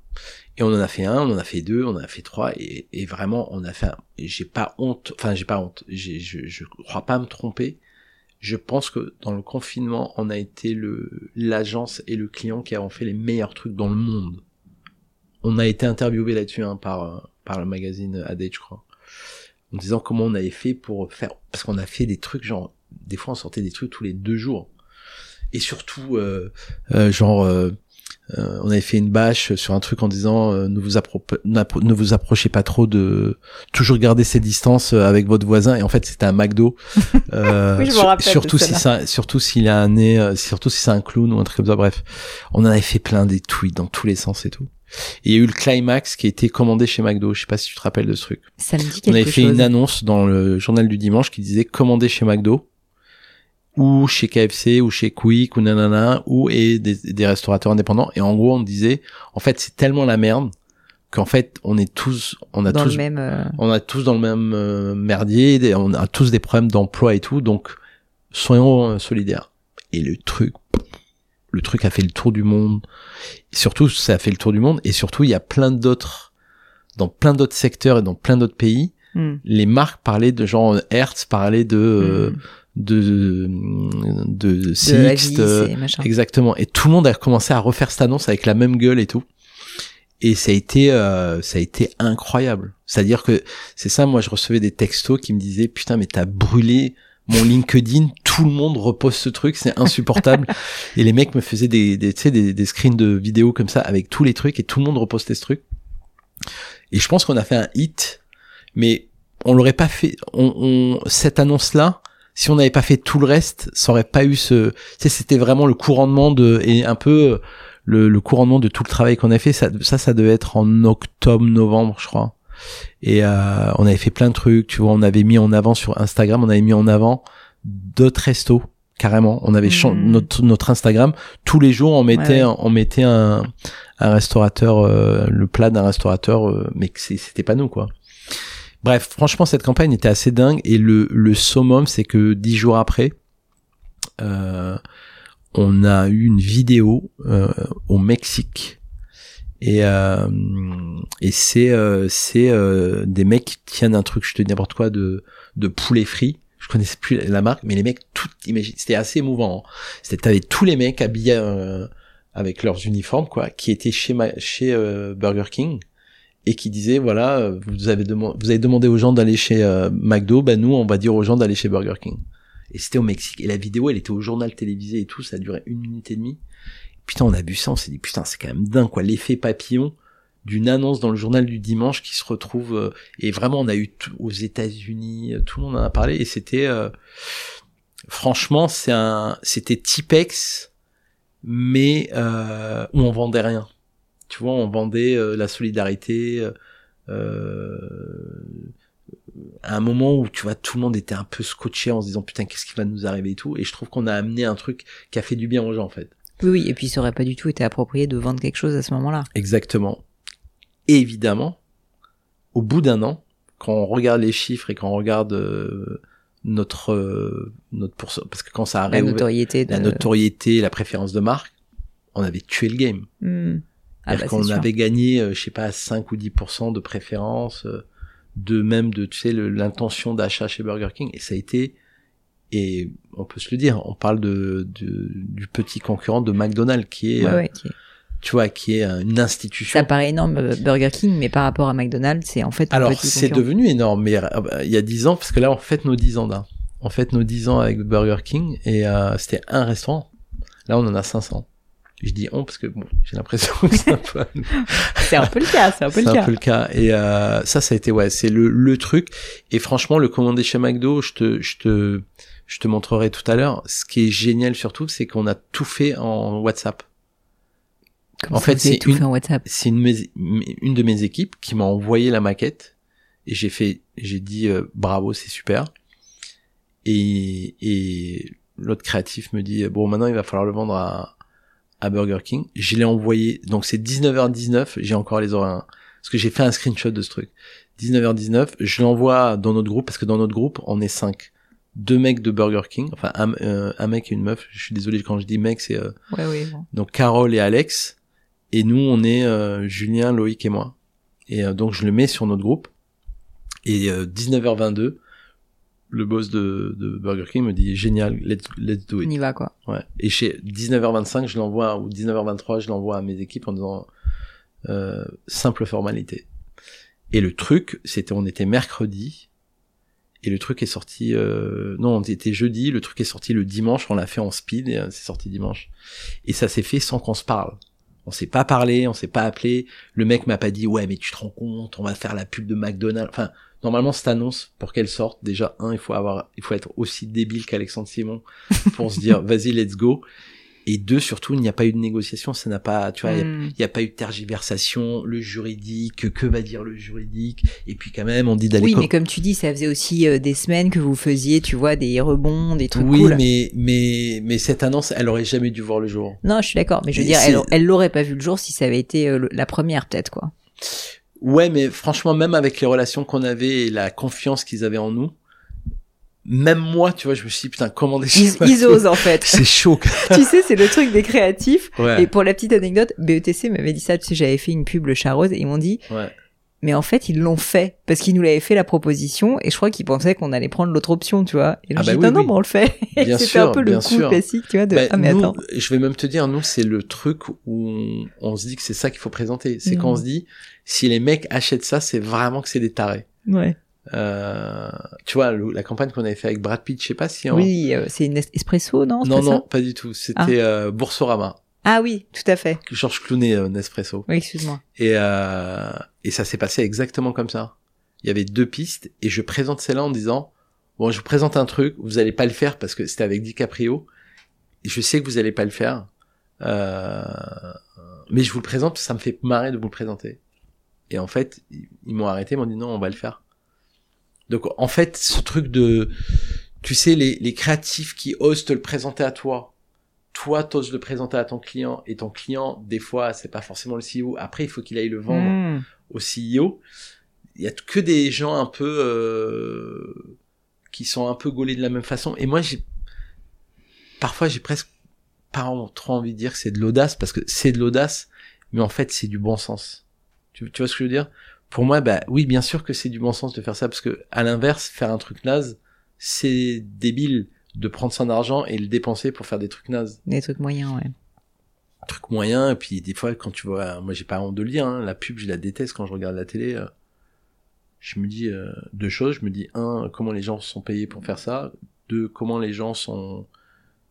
Et on en a fait un, on en a fait deux, on en a fait trois, et, et vraiment, on a fait. J'ai pas honte, enfin j'ai pas honte. Je, je crois pas me tromper. Je pense que dans le confinement, on a été le l'agence et le client qui avons fait les meilleurs trucs dans le monde. On a été interviewé là-dessus hein, par euh, par le magazine Adage, je crois, en disant comment on avait fait pour faire, parce qu'on a fait des trucs genre, des fois on sortait des trucs tous les deux jours et surtout euh, euh, genre euh, euh, on avait fait une bâche sur un truc en disant euh, ne vous ne approchez pas trop de toujours garder ses distances euh, avec votre voisin. Et en fait c'était un McDo. Euh, Oui, je me sur- rappelle de surtout si ça surtout s'il a un nez euh, surtout si c'est un clown ou un truc comme ça. Bref on en avait fait plein des tweets dans tous les sens et tout. Et il y a eu le climax qui a été commandé chez McDo. Je sais pas si tu te rappelles de ce truc. Ça me dit on avait fait chose. une annonce dans le journal du dimanche qui disait commander chez McDo ou chez KFC ou chez Quick ou nanana ou et des, des restaurateurs indépendants et en gros on disait en fait c'est tellement la merde qu'en fait on est tous on a dans tous le même. euh, on a tous dans le même euh, merdier on a tous des problèmes d'emploi et tout donc soyons euh, solidaires et le truc le truc a fait le tour du monde et surtout ça a fait le tour du monde et surtout il y a plein d'autres dans plein d'autres secteurs et dans plein d'autres pays, Hmm. les marques parlaient de genre Hertz, parlaient de euh, Hmm. De de, de De Sixt, Avis et machin. exactement. Et tout le monde a commencé à refaire cette annonce avec la même gueule et tout. Et ça a été euh, ça a été incroyable. C'est-à-dire que c'est ça, moi je recevais des textos qui me disaient putain mais t'as brûlé mon LinkedIn, tout le monde repose ce truc, c'est insupportable. et les mecs me faisaient des, des, tu sais, des, des screens de vidéos comme ça avec tous les trucs et tout le monde repostait ce truc. Et je pense qu'on a fait un hit, mais on l'aurait pas fait. On, on- cette annonce-là, si on n'avait pas fait tout le reste, ça aurait pas eu ce. Tu sais, c'était vraiment le couronnement de et un peu le, le couronnement de tout le travail qu'on a fait. Ça, ça, ça devait être en octobre, novembre, je crois. Et euh, on avait fait plein de trucs. Tu vois, on avait mis en avant sur Instagram, on avait mis en avant d'autres restos carrément. On avait Mhm. notre notre Instagram tous les jours. On mettait Ouais, ouais. on mettait un un restaurateur euh, le plat d'un restaurateur, euh, mais c'était pas nous quoi. Bref, franchement, cette campagne était assez dingue et le, le summum, c'est que dix jours après, euh, on a eu une vidéo euh, au Mexique et euh, c'est des mecs qui tiennent un truc, je te dis n'importe quoi, de de poulet frit. Je connaissais plus la marque, mais les mecs, tout, c'était assez émouvant. hein. C'était t'avais tous les mecs habillés avec leurs uniformes, quoi, qui étaient chez Burger King et qui disaient voilà, euh, vous avez demandé, vous avez demandé aux gens d'aller chez euh, McDo, ben nous on va dire aux gens d'aller chez Burger King. Et c'était au Mexique. Et la vidéo, elle était au journal télévisé et tout, ça a duré une minute et demie. Putain, on a vu ça, on s'est dit putain, c'est quand même dingue quoi, l'effet papillon d'une annonce dans le journal du dimanche qui se retrouve euh, et vraiment on a eu tout- aux États-Unis, euh, tout le monde en a parlé et c'était euh, franchement c'est un c'était Tipex mais euh, où on vendait rien. Tu vois, on vendait euh, la solidarité euh, euh, à un moment où tu vois tout le monde était un peu scotché en se disant putain qu'est-ce qui va nous arriver et tout et je trouve qu'on a amené un truc qui a fait du bien aux gens en fait. Oui, oui, et puis ça aurait pas du tout été approprié de vendre quelque chose à ce moment-là. Exactement. Et évidemment, au bout d'un an, quand on regarde les chiffres et quand on regarde euh, notre euh, notre parce que quand ça a La notoriété de... la notoriété, la préférence de marque, on avait tué le game. Hmm. Ah bah, qu'on avait gagné, euh, je sais pas, 5 ou 10% de préférence, euh, de même de, tu sais, l'intention d'achat chez Burger King. Et ça a été, et on peut se le dire, on parle de, de- du petit concurrent de McDonald's qui est, Ouais, euh, ouais, qui- tu vois, qui est euh, une institution. Ça paraît énorme euh, Burger King, mais par rapport à McDonald's, c'est en fait Alors, c'est devenu énorme, mais bah, il y a 10 ans, parce que là, on fête nos 10 ans là. On fête nos 10 ans avec Burger King, et euh, c'était un restaurant. Là, on en a 500. Je dis on parce que bon, j'ai l'impression que c'est un peu à nous. C'est un peu le cas, c'est un peu C'est le un cas. peu le cas. Et euh, ça, ça a été ouais, c'est le, le truc. Et franchement, le commander chez McDo, je te, je te, je te montrerai tout à l'heure. Ce qui est génial surtout, c'est qu'on a tout fait en WhatsApp. Comme en fait, c'est une-. C'est une, une de mes équipes qui m'a envoyé la maquette et j'ai fait, j'ai dit euh, bravo, c'est super. Et, et l'autre créatif me dit bon, maintenant il va falloir le vendre à, à Burger King. Je l'ai envoyé, donc c'est 19h19, j'ai encore les oreilles, hein, parce que j'ai fait un screenshot de ce truc. 19h19, je l'envoie dans notre groupe, parce que dans notre groupe, on est cinq. Deux mecs de Burger King, enfin un, euh, un mec et une meuf, je suis désolé quand je dis mec, c'est euh, Ouais, ouais, bon. donc Carole et Alex, et nous on est euh, Julien, Loïc et moi. Et euh, donc je le mets sur notre groupe, et euh, 19h22, le boss de, de Burger King me dit génial, let's, let's do it. On y va, quoi. Ouais. Et chez 19h25, je l'envoie, ou 19h23, je l'envoie à mes équipes en disant euh, simple formalité. Et le truc, c'était, on était mercredi, et le truc est sorti, euh, non, on était jeudi, le truc est sorti le dimanche, on l'a fait en speed, et euh, c'est sorti dimanche. Et ça s'est fait sans qu'on se parle. On s'est pas parlé, on s'est pas appelé. Le mec m'a pas dit, ouais, mais tu te rends compte, on va faire la pub de McDonald's. Enfin, normalement, cette annonce, pour qu'elle sorte, déjà, un, il faut avoir, il faut être aussi débile qu'Alexandre Simon pour se dire, vas-y, let's go. Et deux, surtout, il n'y a pas eu de négociation, ça n'a pas, tu vois, il y a- Hmm. n'y a pas eu de tergiversation, le juridique, que va dire le juridique, et puis quand même, on dit d'aller Oui, mais comme tu dis, ça faisait aussi euh, des semaines que vous faisiez, tu vois, des rebonds, des trucs Oui, cool. mais, mais, mais cette annonce, elle aurait jamais dû voir le jour. Non, je suis d'accord, mais je veux dire, elle, elle l'aurait pas vu le jour si ça avait été euh, la première, peut-être, quoi. Ouais, mais franchement, même avec les relations qu'on avait et la confiance qu'ils avaient en nous, même moi, tu vois, je me suis dit, putain, chez Ils, McDo, ils osent, en fait. C'est chaud. tu sais, c'est le truc des créatifs. Ouais, Et pour la petite anecdote, BETC m'avait dit ça, tu sais, j'avais fait une pub le Charose et ils m'ont dit, ouais. Mais en fait, ils l'ont fait parce qu'ils nous l'avaient fait la proposition et je crois qu'ils pensaient qu'on allait prendre l'autre option, tu vois. Et Ah bah oui, non, non, oui. mais on le fait. C'était un peu le coup sûr. classique, tu vois, de, Bah, ah, mais nous, attends. je vais même te dire, nous, c'est le truc où on, on se dit que c'est ça qu'il faut présenter. C'est Mhm. quand on se dit, si les mecs achètent ça, c'est vraiment que c'est des tarés. Ouais. Euh, tu vois, le- la campagne qu'on avait fait avec Brad Pitt, je sais pas si on... Oui, euh, c'est une es- espresso, non? non, non, pas du tout. C'était euh, Boursorama, Ah oui, tout à fait. Georges Clooney, euh, Nespresso. Oui, excuse-moi. Et, euh, et ça s'est passé exactement comme ça. Il y avait deux pistes et je présente celle-là en disant bon, je vous présente un truc, vous allez pas le faire parce que c'était avec DiCaprio. Et je sais que vous allez pas le faire, euh, mais je vous le présente, parce que ça me fait marrer de vous le présenter. Et en fait, ils ils m'ont arrêté, ils m'ont dit non, on va le faire. Donc en fait, ce truc de, tu sais, les, les créatifs qui osent te le présenter à toi, toi t'oses le présenter à ton client et ton client, des fois, c'est pas forcément le CEO. Après, il faut qu'il aille le vendre Mmh. au CEO. Il y a que des gens un peu euh, qui sont un peu gaulés de la même façon. Et moi, j'ai parfois j'ai presque pas trop envie de dire que c'est de l'audace parce que c'est de l'audace, mais en fait c'est du bon sens. Tu, tu vois ce que je veux dire? Pour moi, bah oui, bien sûr que c'est du bon sens de faire ça parce que à l'inverse, faire un truc naze, c'est débile de prendre son argent et le dépenser pour faire des trucs nazes. Des trucs moyens, ouais. truc moyen et puis des fois quand tu vois moi j'ai pas honte de le dire hein, la pub je la déteste quand je regarde la télé euh, je me dis euh, deux choses. Je me dis un comment les gens sont payés pour faire ça. Deux comment les gens sont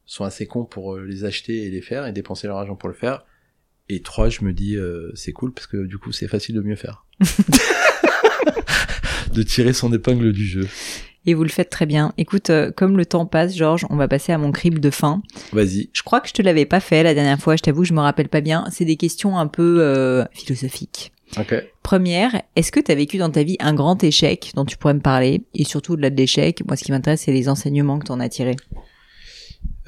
sont assez cons pour euh, les acheter et les faire et dépenser leur argent pour le faire. Et trois je me dis euh, c'est cool parce que du coup c'est facile de mieux faire de tirer son épingle du jeu Et vous le faites très bien. Écoute, euh, comme le temps passe, Georges, on va passer à mon crible de fin. vas-y Je crois que je te l'avais pas fait la dernière fois, je t'avoue, je me rappelle pas bien. C'est des questions un peu euh, philosophiques. ok Première, est-ce que tu as vécu dans ta vie un grand échec dont tu pourrais me parler? Et surtout, au-delà de l'échec, moi ce qui m'intéresse, c'est les enseignements que tu en as tirés.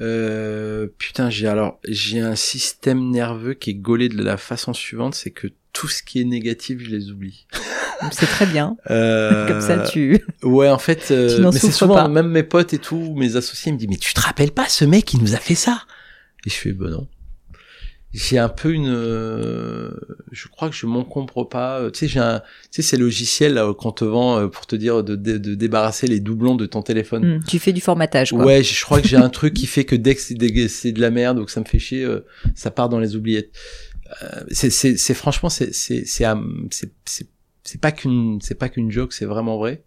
Euh, putain, j'ai alors j'ai un système nerveux qui est gaulé de la façon suivante, c'est que tout ce qui est négatif, je les oublie. C'est très bien. Euh, Comme ça, tu... Ouais, en fait, euh, Tu mais c'est souvent pas. même mes potes et tout, mes associés ils me disent mais tu te rappelles pas ce mec qui nous a fait ça? Et je fais bah non. J'ai un peu une, euh, je crois que je m'encombre pas. euh, Tu sais, j'ai un, tu sais, ces logiciels là, qu'on te vend euh, pour te dire de, de, de débarrasser les doublons de ton téléphone. Hmm, tu fais du formatage, quoi. Ouais, je crois que j'ai un truc qui fait que dès que c'est de la merde ou que ça me fait chier, ça part dans les oubliettes. Euh, c'est c'est c'est franchement c'est c'est c'est c'est pas qu'une c'est pas qu'une joke, c'est vraiment vrai.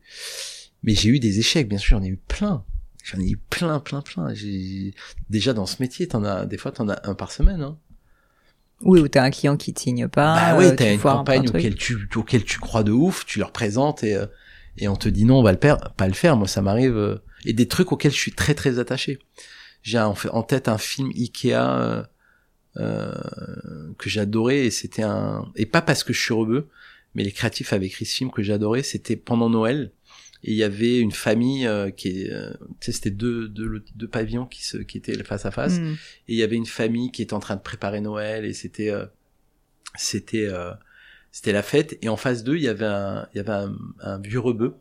Mais j'ai eu des échecs, bien sûr, j'en ai eu plein. J'en ai eu plein, plein, plein. J'ai déjà dans ce métier, t'en as des fois t'en as un par semaine. Hein. Oui, ou t'as un client qui te signe pas. bah euh, tu t'as une un campagne auquel tu auquel tu crois de ouf, tu leur présentes et euh, et on te dit non, on va le faire, pas le faire. Moi, ça m'arrive et des trucs auxquels je suis très très attaché. J'ai en, fait- en tête un film Ikea que j'adorais et c'était un et pas parce que je suis rebeu, mais les créatifs avaient écrit ce film que j'adorais. C'était pendant Noël et il y avait une famille euh, qui est, euh, tu sais, c'était deux, deux deux pavillons qui se qui étaient face à face Hmm. et il y avait une famille qui était en train de préparer Noël et c'était euh, c'était euh, c'était la fête et en face d'eux il y avait un il y avait un, un vieux rebeu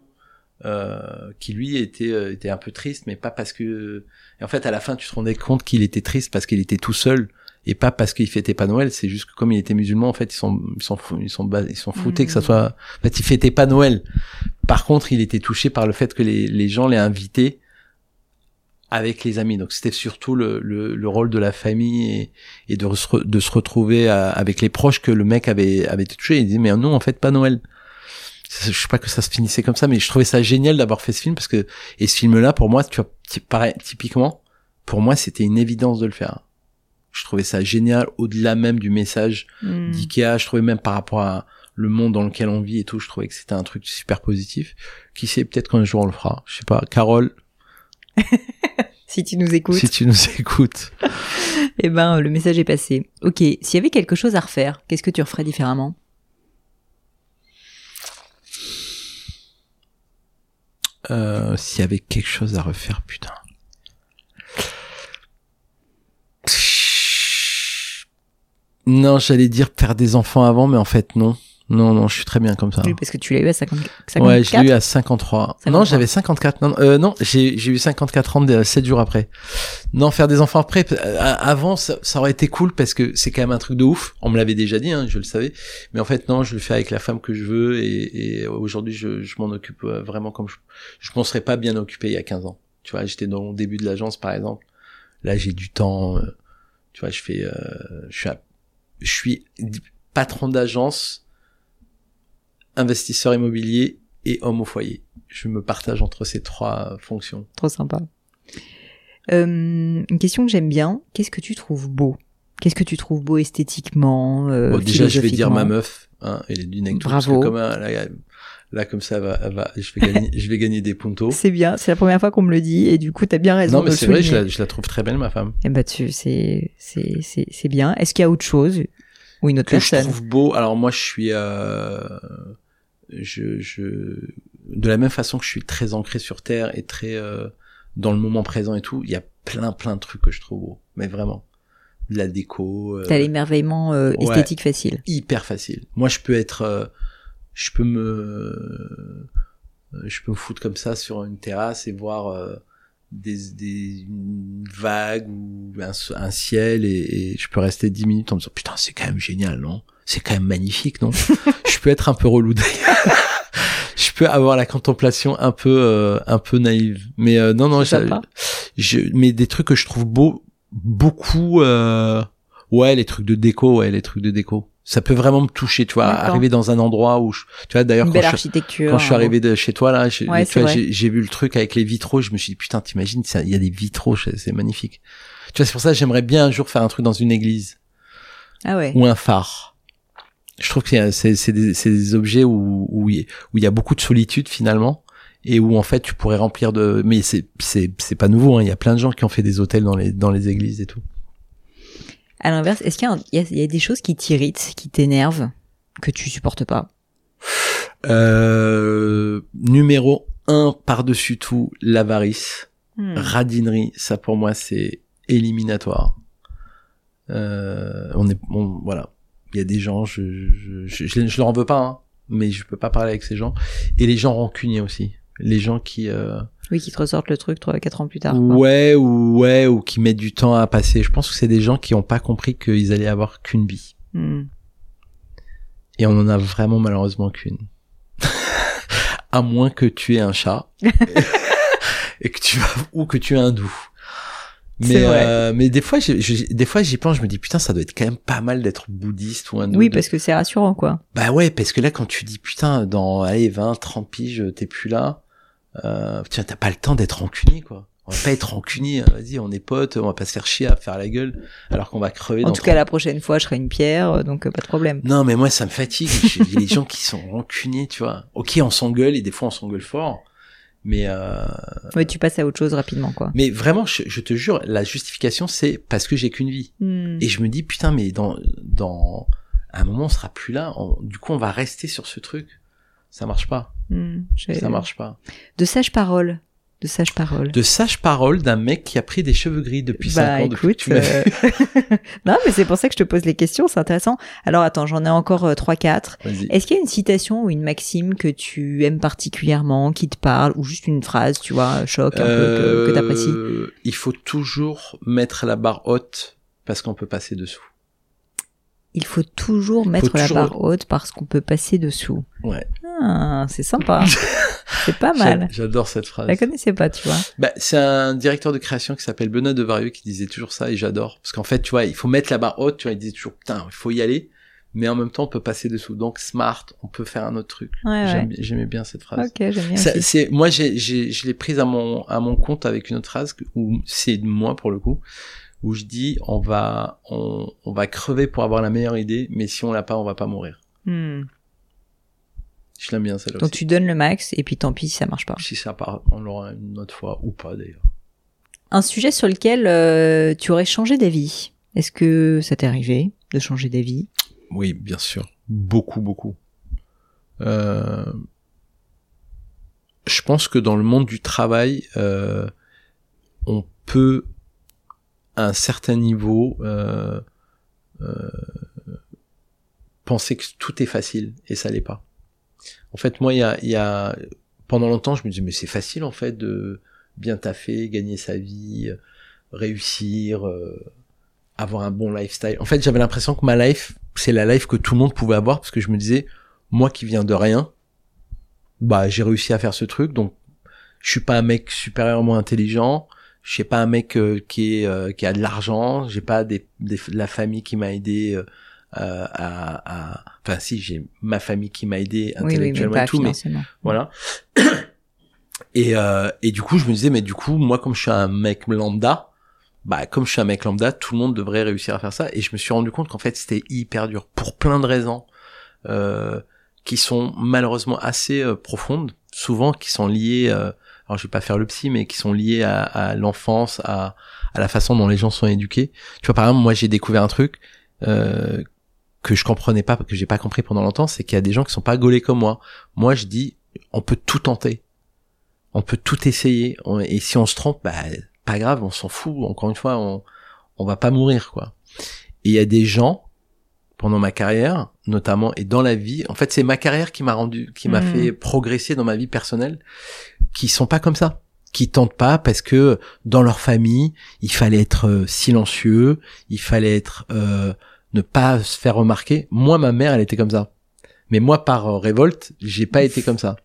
euh, qui lui était euh, était un peu triste mais pas parce que et en fait à la fin tu te rendais compte qu'il était triste parce qu'il était tout seul et pas parce qu'il fêtait pas Noël c'est juste que comme il était musulman en fait ils sont ils sont ils sont ils sont foutés Mhm. que ça soit en fait il fêtait pas Noël par contre il était touché par le fait que les les gens l'aient invité avec les amis. Donc c'était surtout le, le, le rôle de la famille et, et de, se de se retrouver à- avec les proches que le mec avait, avait été touché. Il dit mais non en fait pas Noël. Je sais pas que ça se finissait comme ça, mais je trouvais ça génial d'avoir fait ce film parce que et ce film-là pour moi, tu vois, pareil, typiquement, pour moi c'était une évidence de le faire. Je trouvais ça génial au-delà même du message Hmm. d'IKEA. Je trouvais même par rapport à le monde dans lequel on vit et tout, je trouvais que c'était un truc super positif. Qui sait, peut-être qu'un jour on le fera. Je sais pas, Carole, Si tu nous écoutes, si tu nous écoutes. eh ben, le message est passé. Ok, s'il y avait quelque chose à refaire, qu'est-ce que tu referais différemment? Euh, s'il y avait quelque chose à refaire, putain. Non, j'allais dire faire des enfants avant, mais en fait non. Non, non, je suis très bien comme ça. Oui, parce que tu l'as eu à 50, 54. Ouais, je l'ai eu à 53. 53. Non, j'avais 54. Non, euh, non j'ai j'ai eu 54 ans de- 7 jours après. Non, faire des enfants après, euh, avant, ça, ça aurait été cool parce que c'est quand même un truc de ouf. On me l'avait déjà dit, hein, je le savais. Mais en fait, non, je le fais avec la femme que je veux et, et aujourd'hui, je, je m'en occupe euh, vraiment comme je, je m'en serais pas bien occupé il y a 15 ans. Tu vois, j'étais dans le début de l'agence, par exemple. Là, j'ai du temps. euh, tu vois, je fais, euh, je suis, à- je suis patron d'agence, investisseur immobilier et homme au foyer. Je me partage entre ces trois fonctions. Trop sympa. Euh, une question que j'aime bien. Qu'est-ce que tu trouves beau? Qu'est-ce que tu trouves beau esthétiquement euh, Bon, déjà, je vais dire ma meuf, hein, elle est du Nectou, Bravo. comme un- là, comme ça, va, va, je vais gagner, je vais gagner des puntos. C'est bien, c'est la première fois qu'on me le dit et du coup t'as bien raison Non, mais c'est vrai, je la, je la trouve très belle, ma femme. Eh ben tu, c'est c'est c'est c'est bien. Est-ce qu'il y a autre chose ou une autre Que je personne trouve beau. Alors moi, je suis, euh, je, je, de la même façon que je suis très ancré sur terre et très euh, dans le moment présent et tout, il y a plein, plein de trucs que je trouve beau. Mais vraiment, de la déco. euh, T'as l'émerveillement euh, ouais. esthétique facile. hyper facile. Moi, je peux être, je peux me, je peux me foutre comme ça sur une terrasse et voir euh, des, des une vague ou un, un ciel et, et je peux rester dix minutes en me disant putain c'est quand même génial non? C'est quand même magnifique non? Je peux être un peu relou d'ailleurs. je peux avoir la contemplation un peu euh, un peu naïve. Mais euh, non non C'est je, mais des trucs que je trouve beau beaucoup euh, ouais les trucs de déco ouais les trucs de déco ça peut vraiment me toucher tu vois arriver dans un endroit où je, tu vois d'ailleurs quand je, architecture. quand je suis un arrivé de chez toi là Ouais, j'ai vu le truc avec les vitraux je me suis dit putain t'imagines il y a des vitraux c'est magnifique tu vois c'est pour ça que j'aimerais bien un jour faire un truc dans une église Ah ouais. ou un phare je trouve que c'est des, objets où où il où y a beaucoup de solitude finalement et où en fait tu pourrais remplir de mais c'est pas nouveau hein. il y a plein de gens qui ont fait des hôtels dans les dans les églises et tout À l'inverse, est-ce qu'il y a, y y des choses qui t'irritent, qui t'énervent, que tu supportes pas? Euh, numéro un par-dessus tout l'avarice. Hmm. radinerie ça pour moi c'est éliminatoire. Euh, on est bon voilà. Il y a des gens je je je, je, je leur en veux pas hein, mais je peux pas parler avec ces gens. Et les gens rancuniers aussi. Les gens qui euh, Oui, qui te ressortent le truc 3 4 ans plus tard. quoi. ouais ou ouais ou qui mettent du temps à passer je pense que c'est des gens qui ont pas compris qu'ils allaient avoir qu'une vie Hmm. et on en a vraiment malheureusement qu'une à moins que tu aies un chat et que tu ou que tu aies un doux mais euh, mais des fois des fois j'y pense je me dis putain ça doit être quand même pas mal d'être bouddhiste ou un Oui, parce que c'est rassurant, quoi. bah ouais parce que là quand tu dis putain dans allez 20 30 piges t'es plus là euh, tiens t'as pas le temps d'être rancunier quoi on va pas être rancunier hein. vas-y on est potes on va pas se faire chier à faire la gueule alors qu'on va crever En dans tout cas, la prochaine fois, je serai une pierre, euh, donc euh, pas de problème. non, mais moi, ça me fatigue. Il y a des gens qui sont rancuniers, tu vois. Ok, on s'engueule et des fois on s'engueule fort. Mais, euh, Ouais, tu passes à autre chose rapidement, quoi. mais vraiment, je, je te jure, la justification, c'est parce que j'ai qu'une vie. Hmm. Et je me dis, putain, mais dans, dans, à un moment, on sera plus là. On- du coup, on va rester sur ce truc. Ça marche pas. Hmm. Ça marche pas. De sages paroles. De sages paroles. De sage parole d'un mec qui a pris des cheveux gris depuis bah 5 ans. écoute, euh, non mais c'est pour ça que je te pose les questions, c'est intéressant. Alors attends, j'en ai encore euh, trois quatre. Vas-y. Est-ce qu'il y a une citation ou une maxime que tu aimes particulièrement, qui te parle, ou juste une phrase, tu vois, choc un peu que, que t'apprécies? Euh, Il faut toujours mettre la barre haute parce qu'on peut passer dessous. Il faut toujours mettre la toujours- barre haute parce qu'on peut passer dessous. Ouais. Ah, c'est sympa. c'est pas mal. J'a- J'adore cette phrase. Je la connaissais pas, tu vois. Bah, c'est un directeur de création qui s'appelle Benoît Devarieux qui disait toujours ça et j'adore. Parce qu'en fait, tu vois, il faut mettre la barre haute, tu vois, il disait toujours, putain, il faut y aller. Mais en même temps, on peut passer dessous. Donc, smart, on peut faire un autre truc. Ouais, J'aime ouais. bien- J'aimais bien cette phrase. Ok, j'aime bien Ça, aussi. c'est, moi, j'ai, j'ai, je l'ai prise à mon, à mon compte avec une autre phrase où c'est de moi pour le coup, où je dis, on va, on, on va crever pour avoir la meilleure idée, mais si on l'a pas, on va pas mourir. Hmm. Je l'aime bien, celle-là Donc aussi. tu donnes le max et puis tant pis si ça marche pas. Si ça part, on l'aura une autre fois ou pas d'ailleurs. Un sujet sur lequel euh, tu aurais changé d'avis. Est-ce que ça t'est arrivé de changer d'avis? Oui, bien sûr. Beaucoup, beaucoup. Euh, je pense que dans le monde du travail, euh, on peut, à un certain niveau, euh, euh, penser que tout est facile et ça l'est pas. En fait, moi, il y a, y a, pendant longtemps, je me disais, mais c'est facile, en fait, de bien taffer, gagner sa vie, réussir, euh, avoir un bon lifestyle. En fait, j'avais l'impression que ma life, c'est la life que tout le monde pouvait avoir parce que je me disais, moi qui viens de rien, bah, j'ai réussi à faire ce truc, donc, je suis pas un mec supérieurement intelligent, je suis pas un mec euh, qui est euh, qui a de l'argent, j'ai pas des, des, la famille qui m'a aidé euh, à, à, enfin si j'ai ma famille qui m'a aidé intellectuellement et tout, mais voilà. Et, euh, et du coup, je me disais, mais du coup, moi, comme je suis un mec lambda, bah, comme je suis un mec lambda, tout le monde devrait réussir à faire ça. Et je me suis rendu compte qu'en fait, c'était hyper dur pour plein de raisons euh, qui sont malheureusement assez euh, profondes, souvent qui sont liées. Euh, alors, je vais pas faire le psy, mais qui sont liées à, à l'enfance, à, à la façon dont les gens sont éduqués. Tu vois, par exemple, moi, j'ai découvert un truc euh, que je comprenais pas, que j'ai pas compris pendant longtemps, c'est qu'il y a des gens qui sont pas gaulés comme moi. Moi, je dis, on peut tout tenter, on peut tout essayer, et si on se trompe, bah pas grave, on s'en fout. Encore une fois, on on va pas mourir, quoi. Et il y a des gens pendant ma carrière, notamment et dans la vie, en fait, c'est ma carrière qui m'a rendu, qui m'a mmh. fait progresser dans ma vie personnelle, qui sont pas comme ça qui tentent pas parce que dans leur famille, il fallait être euh, silencieux, il fallait être euh, ne pas se faire remarquer. Moi, ma mère, elle était comme ça. Mais moi, par euh, révolte, j'ai pas été comme ça.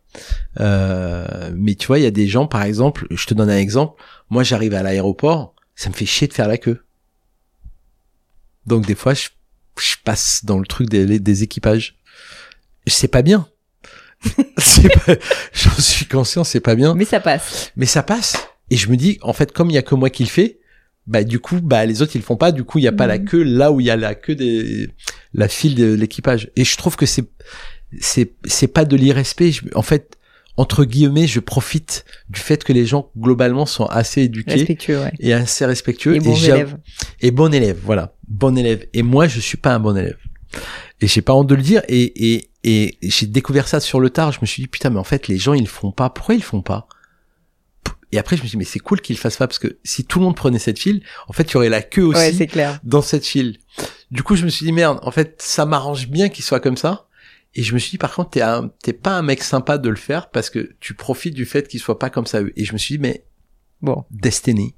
Euh, mais tu vois, il y a des gens, par exemple, je te donne un exemple. Moi, j'arrive à l'aéroport, ça me fait chier de faire la queue. Donc des fois, je, je passe dans le truc des, des équipages. C'est pas bien. J'en suis conscient, c'est pas bien. Mais ça passe. Mais ça passe. Et je me dis, en fait, comme il y a que moi qui le fais, bah du coup bah les autres ils le font pas. Du coup il y a pas la mhm. queue là où il y a la queue des la file de l'équipage. Et je trouve que c'est c'est c'est pas de l'irrespect. En fait entre guillemets je profite du fait que les gens globalement sont assez éduqués et assez respectueux. Et bon élève et bon élève voilà. Bon élève. Et moi je suis pas un bon élève. Et j'ai pas honte de le dire. Et et et j'ai découvert ça sur le tard. Je me suis dit putain mais en fait les gens ils le font pas. Pourquoi ils le font pas? Et après, je me suis dit, mais c'est cool qu'il fasse pas parce que si tout le monde prenait cette file, en fait, il y aurait la queue aussi ouais, clair. dans cette file. Du coup, je me suis dit, merde, en fait, ça m'arrange bien qu'il soit comme ça. Et je me suis dit, par contre, t'es t'es pas un mec sympa de le faire parce que tu profites du fait qu'il soit pas comme ça. Et je me suis dit, mais bon, Destiny.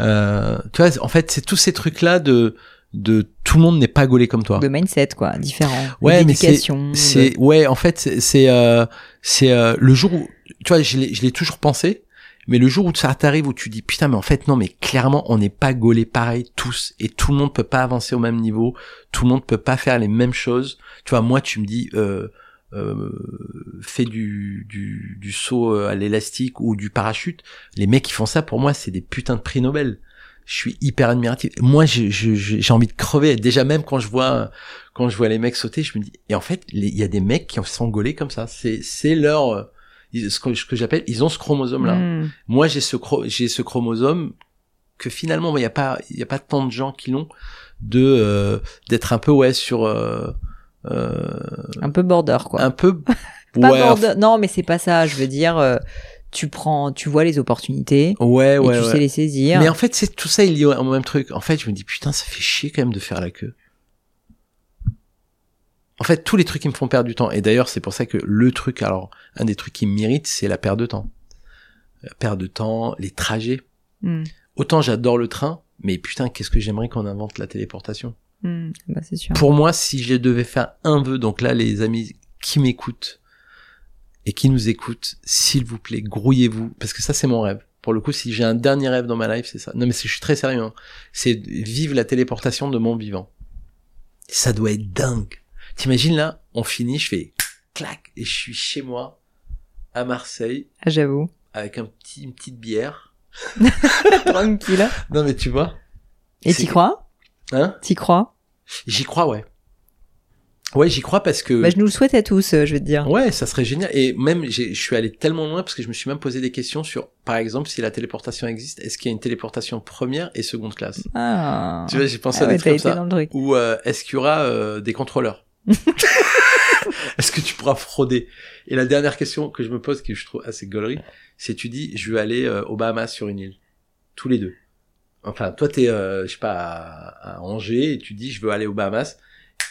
Euh, tu vois, en fait, c'est tous ces trucs-là de de tout le monde n'est pas gaulé comme toi. De mindset quoi, différent. Ouais, mais c'est ouais, en fait, c'est euh, c'est euh, le jour où tu vois, je l'ai toujours pensé, mais le jour où ça t'arrive où tu dis putain mais en fait non mais clairement on n'est pas gaulés pareil tous et tout le monde peut pas avancer au même niveau, tout le monde peut pas faire les mêmes choses. Tu vois, moi tu me dis euh, euh, fais du, du, du saut à l'élastique ou du parachute, les mecs qui font ça pour moi c'est des putains de prix Nobel je suis hyper admiratif. Moi, j'ai envie de crever. Déjà même quand je vois quand je vois les mecs sauter, je me dis. Et en fait, il y a des mecs qui sont gaulés comme ça. C'est c'est leur ce que, ce que j'appelle. Ils ont ce chromosome là. Hmm. Moi, j'ai ce j'ai ce chromosome que finalement, il y a pas il y a pas tant de gens qui l'ont de euh, d'être un peu ouais sur euh, euh, un peu border quoi. Un peu. pas border. Non, mais c'est pas ça. Je veux dire euh, tu prends, tu vois les opportunités. Ouais, ouais, et tu sais les saisir. Mais en fait, c'est tout ça, il y a un même truc. En fait, je me dis, putain, ça fait chier quand même de faire la queue. En fait, tous les trucs qui me font perdre du temps. Et d'ailleurs, c'est pour ça que le truc, alors, un des trucs qui m'irrite, c'est la perte de temps. La perte de temps, les trajets. Hmm. Autant j'adore le train, mais putain, qu'est-ce que j'aimerais qu'on invente la téléportation? Hmm, bah, c'est sûr. Pour moi, si je devais faire un vœu, donc là, les amis qui m'écoutent, et qui nous écoute, s'il vous plaît, grouillez-vous, parce que ça c'est mon rêve. Pour le coup, si j'ai un dernier rêve dans ma life, c'est ça. Non mais je suis très sérieux. Hein. C'est vivre la téléportation de mon vivant. Ça doit être dingue. T'imagines là, on finit, je fais clac et je suis chez moi à Marseille. Ah, j'avoue. Avec un petit, une petite bière. Tranquille. Non mais tu vois. Et t'y crois? Hein? T'y crois? J'y crois, ouais. Ouais, j'y crois parce que. Bah, je nous le souhaite à tous, euh, je vais te dire. Ouais, ça serait génial. Et même, je suis allé tellement loin parce que je me suis même posé des questions sur, par exemple, si la téléportation existe, est-ce qu'il y a une téléportation première et seconde classe? Ah. Tu vois, j'ai pensé à ah des trucs comme ça. Ou euh, est-ce qu'il y aura euh, des contrôleurs? Est-ce que tu pourras frauder? Et la dernière question que je me pose, que je trouve assez gaulerie, c'est tu dis, je veux aller aux Bahamas sur une île, tous les deux. Enfin, toi, t'es, je sais pas, à, à Angers et tu dis, je veux aller aux Bahamas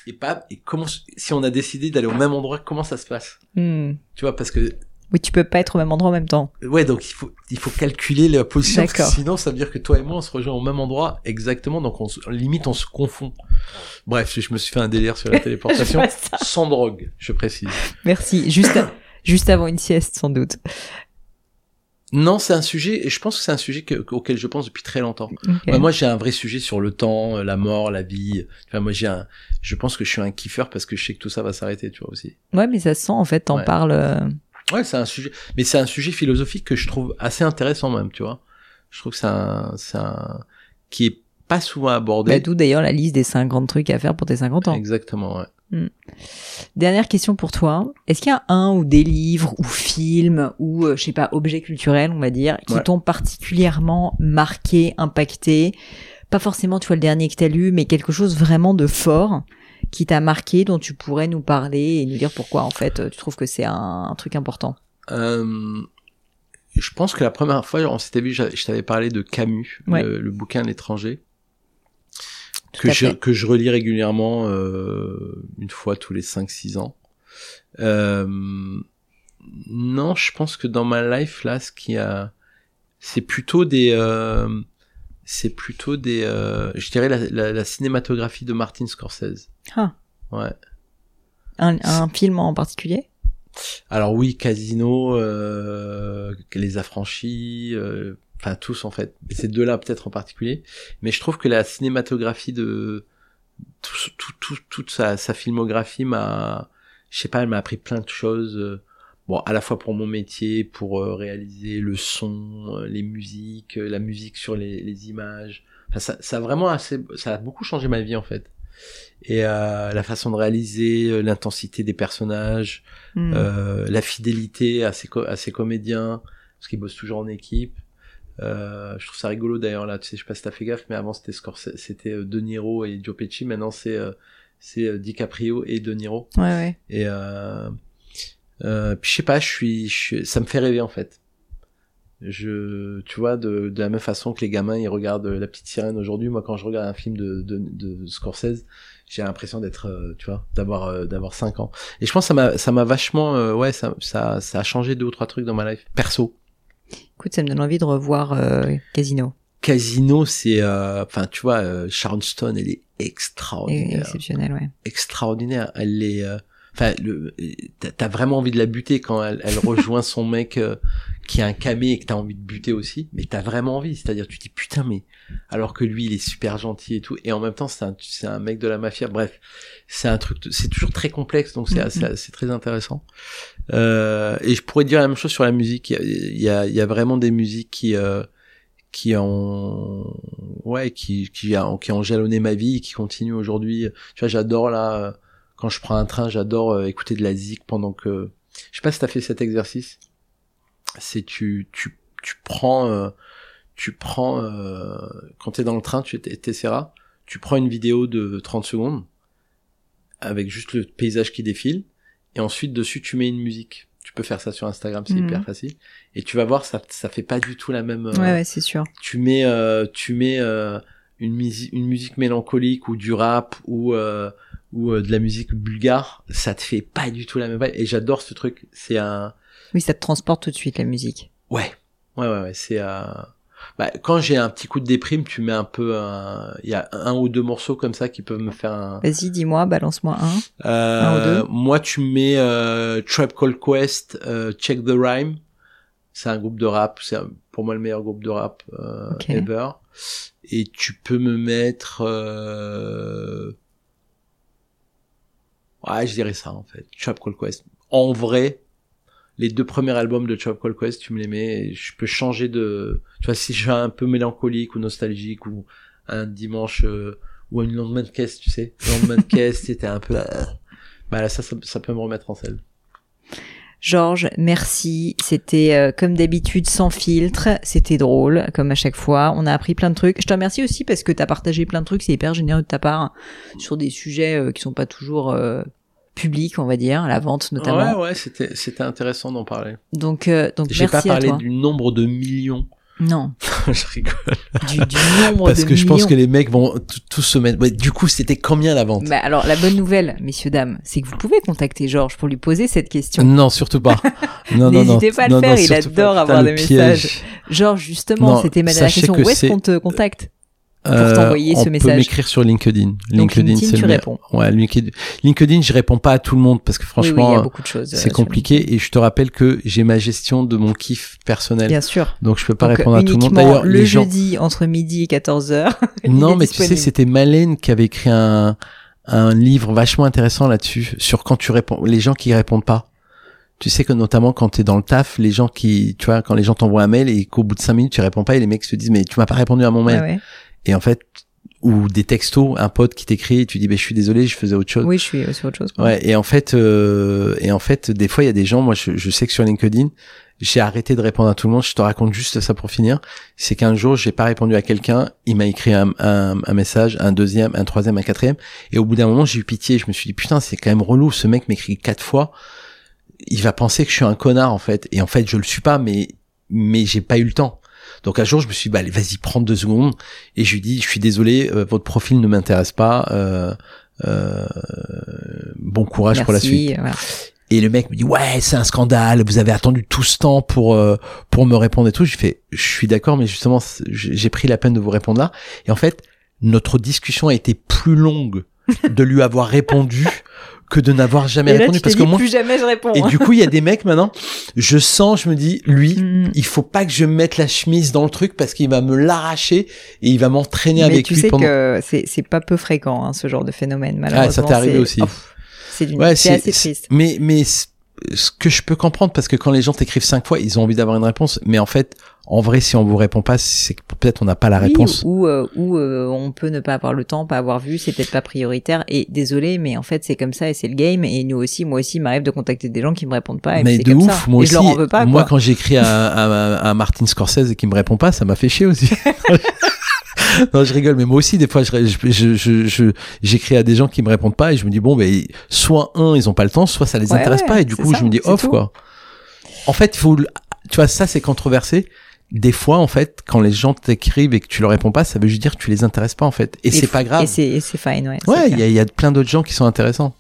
et pas et comment si on a décidé d'aller au même endroit comment ça se passe? Hmm. tu vois parce que Oui, tu peux pas être au même endroit en même temps. ouais donc il faut il faut calculer la position parce que D'accord. sinon ça veut dire que toi et moi on se rejoint au même endroit exactement donc on se- limite on se confond bref je me suis fait un délire sur la téléportation sans drogue je précise Merci. Juste, juste avant une sieste, sans doute. non c'est un sujet et je pense que c'est un sujet que- auquel je pense depuis très longtemps. Ouais, moi, j'ai un vrai sujet sur le temps, euh, la mort, la vie. Enfin, moi, j'ai un, je pense que je suis un kiffeur parce que je sais que tout ça va s'arrêter, tu vois aussi. Ouais, mais ça se sent, en fait, t'en Ouais. parles. Ouais, c'est un sujet, mais c'est un sujet philosophique que je trouve assez intéressant même, tu vois. Je trouve que c'est un, c'est un, qui est pas souvent abordé. bah, D'où d'ailleurs la liste des 50 trucs à faire pour tes 50 ans. Exactement, ouais. Dernière question pour toi. Est-ce qu'il y a un ou des livres ou films ou, euh, je sais pas, objets culturels, on va dire, qui Ouais. t'ont particulièrement marqué, impacté? Pas forcément, tu vois, le dernier que t'as lu, mais quelque chose vraiment de fort qui t'a marqué, dont tu pourrais nous parler et nous dire pourquoi, en fait, euh, tu trouves que c'est un, un truc important? Euh, je pense que la première fois, on s'était vu, je t'avais parlé de Camus, Ouais. le, le bouquin L'étranger, que à je, que je relis régulièrement euh, une fois tous les 5-6 ans. Euh, non, je pense que dans ma life là, ce qui a, c'est plutôt des, euh, c'est plutôt des, euh, je dirais la, la, la cinématographie de Martin Scorsese. Ah. Ouais. Un, un film en particulier? Alors oui, Casino, euh, Les Affranchis, euh, enfin tous en fait. Ces deux-là peut-être en particulier. Mais je trouve que la cinématographie de tout, tout, tout- toute sa, sa filmographie m'a, je sais pas, elle m'a appris plein de choses. Bon, à la fois pour mon métier, pour euh, réaliser le son, euh, les musiques, euh, la musique sur les, les images. Enfin, ça, ça a vraiment assez, ça a beaucoup changé ma vie en fait. Et euh, la façon de réaliser, l'intensité des personnages, Hmm. euh, la fidélité à ses, à ses comédiens, parce qu'ils bossent toujours en équipe. Euh, je trouve ça rigolo d'ailleurs là, tu sais, je sais pas si t'as fait gaffe, mais avant c'était Scorsese, c'était De Niro et Joe Pesci, maintenant c'est euh, c'est DiCaprio et De Niro. Ouais, ouais. Et euh, euh, puis je sais pas, je suis, je suis- ça me fait rêver en fait. Je, tu vois, de, de la même façon que les gamins ils regardent La Petite Sirène aujourd'hui, moi quand je regarde un film de, de, de Scorsese, j'ai l'impression d'être, euh, tu vois, d'avoir euh, d'avoir 5 ans. Et je pense que ça m'a ça m'a vachement, euh, ouais, ça, ça ça a changé deux ou trois trucs dans ma life perso. Écoute, ça me donne envie de revoir euh, Casino. Casino, c'est, euh, enfin, tu vois, euh, Sharon Stone, elle est extraordinaire. Exceptionnel, ouais. extraordinaire. Elle est, euh, enfin, t'as- vraiment envie de la buter quand elle, elle rejoint son mec euh, qui a un camé et que t'as envie de buter aussi. Mais t'as vraiment envie, c'est-à-dire tu te dis putain mais alors que lui il est super gentil et tout et en même temps c'est un, c'est un mec de la mafia. Bref, c'est un truc, c'est toujours très complexe donc c'est très intéressant. Euh, et je pourrais dire la même chose sur la musique. Il y a, il y a, il y a vraiment des musiques qui euh, qui ont ouais qui qui qui ont jalonné ma vie et qui continuent aujourd'hui tu vois j'adore là quand je prends un train j'adore euh, écouter de la zik pendant que je sais pas si t'as fait cet exercice c'est tu tu tu prends euh, tu prends euh, quand t'es dans le train tu t'essaieras tu prends une vidéo de 30 secondes avec juste le paysage qui défile et ensuite dessus tu mets une musique tu peux faire ça sur Instagram c'est Mhm. hyper facile et tu vas voir ça ça fait pas du tout la même euh, Ouais, ouais, c'est sûr. tu mets euh, tu mets une musique une musique mélancolique ou du rap ou euh, ou euh, de la musique bulgare ça te fait pas du tout la même vibe. Et j'adore ce truc. C'est un Oui, ça te transporte tout de suite, la musique. ouais. Ouais ouais, ouais. C'est un bah, quand j'ai un petit coup de déprime tu mets un peu un il y a un ou deux morceaux comme ça qui peuvent me faire un Vas-y, dis-moi, balance-moi un. euh, Un ou deux. Moi tu mets euh, Trap Call Quest euh, Check the Rhyme. C'est un groupe de rap. C'est pour moi le meilleur groupe de rap euh, Ok. ever. Et tu peux me mettre euh... ouais je dirais ça en fait. Trap Call Quest. En vrai les deux premiers albums de Trap Call Quest tu me les mets et je peux changer de tu vois si je suis un peu mélancolique ou nostalgique ou un dimanche euh, ou une lendemain de caisse tu sais. Lendemain de caisse c'était un peu bah là ça, ça ça peut me remettre en selle Georges, merci. C'était euh, comme d'habitude sans filtre. C'était drôle, comme à chaque fois. On a appris plein de trucs. Je te remercie aussi parce que tu as partagé plein de trucs. C'est hyper généreux de ta part sur des sujets euh, qui sont pas toujours euh, publics, on va dire, la vente notamment. ouais ouais c'était c'était intéressant d'en parler Donc, euh, donc j'ai merci pas à parlé toi. du nombre de millions Non. je rigole. Du, du nombre Parce de que je pense que les mecs vont tous se mettre. Ouais, du coup, c'était combien la vente? Bah, alors, la bonne nouvelle, messieurs, dames, c'est que vous pouvez contacter Georges pour lui poser cette question. Non, surtout pas. Non, non, non. N'hésitez pas à le Non, faire, il adore pas. avoir Putain, des messages. Georges, justement, c'était ma dernière question. que Où est-ce qu'on te contacte? Euh, t'envoyer ce on peut message. m'écrire sur LinkedIn. Donc, LinkedIn, c'est tu réponds. Ouais, LinkedIn. LinkedIn, je réponds pas à tout le monde parce que Oui, oui, franchement, euh, euh, c'est sur compliqué et je te rappelle que j'ai ma gestion de mon kiff personnel. Bien sûr. Donc je peux pas Donc, répondre à tout le monde. D'ailleurs, le les gens. jeudi entre midi et 14h. Non, mais tu sais, c'était Malène qui avait écrit un, un livre vachement intéressant là-dessus, sur quand tu réponds, les gens qui répondent pas. Tu sais que notamment quand t'es dans le taf, les gens qui, tu vois, quand les gens t'envoient un mail et qu'au bout de cinq minutes tu réponds pas et les mecs se disent mais tu m'as pas répondu à mon mail. Ouais. Et en fait, ou des textos, un pote qui t'écrit et tu dis ben je suis désolé, je faisais autre chose. Oui, je suis euh, sur autre chose. quoi. Ouais, et en fait, euh, et en fait, des fois, il y a des gens, moi, je, je sais que sur LinkedIn, j'ai arrêté de répondre à tout le monde. Je te raconte juste ça pour finir. C'est qu'un jour, j'ai pas répondu à quelqu'un, il m'a écrit un, un, un message, un deuxième, un troisième, un quatrième, et au bout d'un moment, j'ai eu pitié. Je me suis dit putain, c'est quand même relou. Ce mec m'écrit quatre fois. Il va penser que je suis un connard en fait, et en fait, je le suis pas, mais mais j'ai pas eu le temps. Donc un jour, je me suis dit, bah, allez, vas-y, prends deux secondes. Et je lui dis, je suis désolé, euh, votre profil ne m'intéresse pas. Euh, euh, bon courage pour la suite. Voilà. Et le mec me dit ouais c'est un scandale, vous avez attendu tout ce temps pour euh, pour me répondre et tout. J'ai fait je suis d'accord mais justement j'ai pris la peine de vous répondre là. Et en fait notre discussion a été plus longue de lui avoir répondu que de n'avoir jamais Et là, répondu tu parce que moi plus jamais je réponds. et du coup il y a des mecs maintenant je sens je me dis lui Mm. il faut pas que je mette la chemise dans le truc parce qu'il va me l'arracher et il va m'entraîner Mais avec tu lui sais pendant que c'est c'est pas peu fréquent hein, ce genre de phénomène malheureusement. Ah, ça t'est arrivé aussi. Oh, c'est Ouais, assez triste. Mais mais ce que je peux comprendre parce que quand les gens t'écrivent cinq fois, ils ont envie d'avoir une réponse. Mais en fait, en vrai, si on vous répond pas, c'est que peut-être on n'a pas la Oui, réponse. ou euh, ou euh, on peut ne pas avoir le temps, pas avoir vu, c'est peut-être pas prioritaire. Et désolé, mais en fait c'est comme ça et c'est le game. Et nous aussi, moi aussi, m'arrive de contacter des gens qui me répondent pas. Et mais de comme ouf, ça. moi et aussi. je leur en veux pas. moi, quoi. quand j'écris à, à, à Martin Scorsese et qu'il me répond pas, ça m'a fait chier aussi. non, je rigole, mais moi aussi, des fois, je, je, je, je- je- j'écris à des gens qui me répondent pas et je me dis bon, ben, soit un, ils ont pas le temps, soit ça les Ouais, intéresse ouais, pas et du coup, ça, je me dis off tout. quoi. En fait, il faut, tu vois, ça c'est controversé. Des fois, en fait, quand les gens t'écrivent et que tu leur réponds pas, ça veut juste dire que tu les intéresses pas en fait. Et, c'est pas grave. Et c'est c'est fine, ouais. Ouais, il y a, y a plein d'autres gens qui sont intéressants.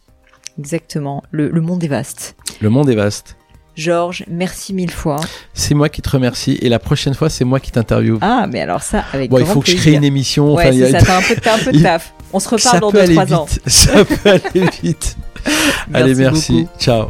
Exactement. Le, le monde est vaste. Le monde est vaste. Georges, merci mille fois. C'est moi qui te remercie et la prochaine fois, c'est moi qui t'interviewe. Ah, mais alors ça, avec bon, il faut que je crée une émission. Ouais, enfin, il y a- c'est ça, t'as un peu, t'as un peu de taf. On se ça reparle dans peut aller 2-3 ans. Ça peut aller vite. Allez, merci. beaucoup. Ciao.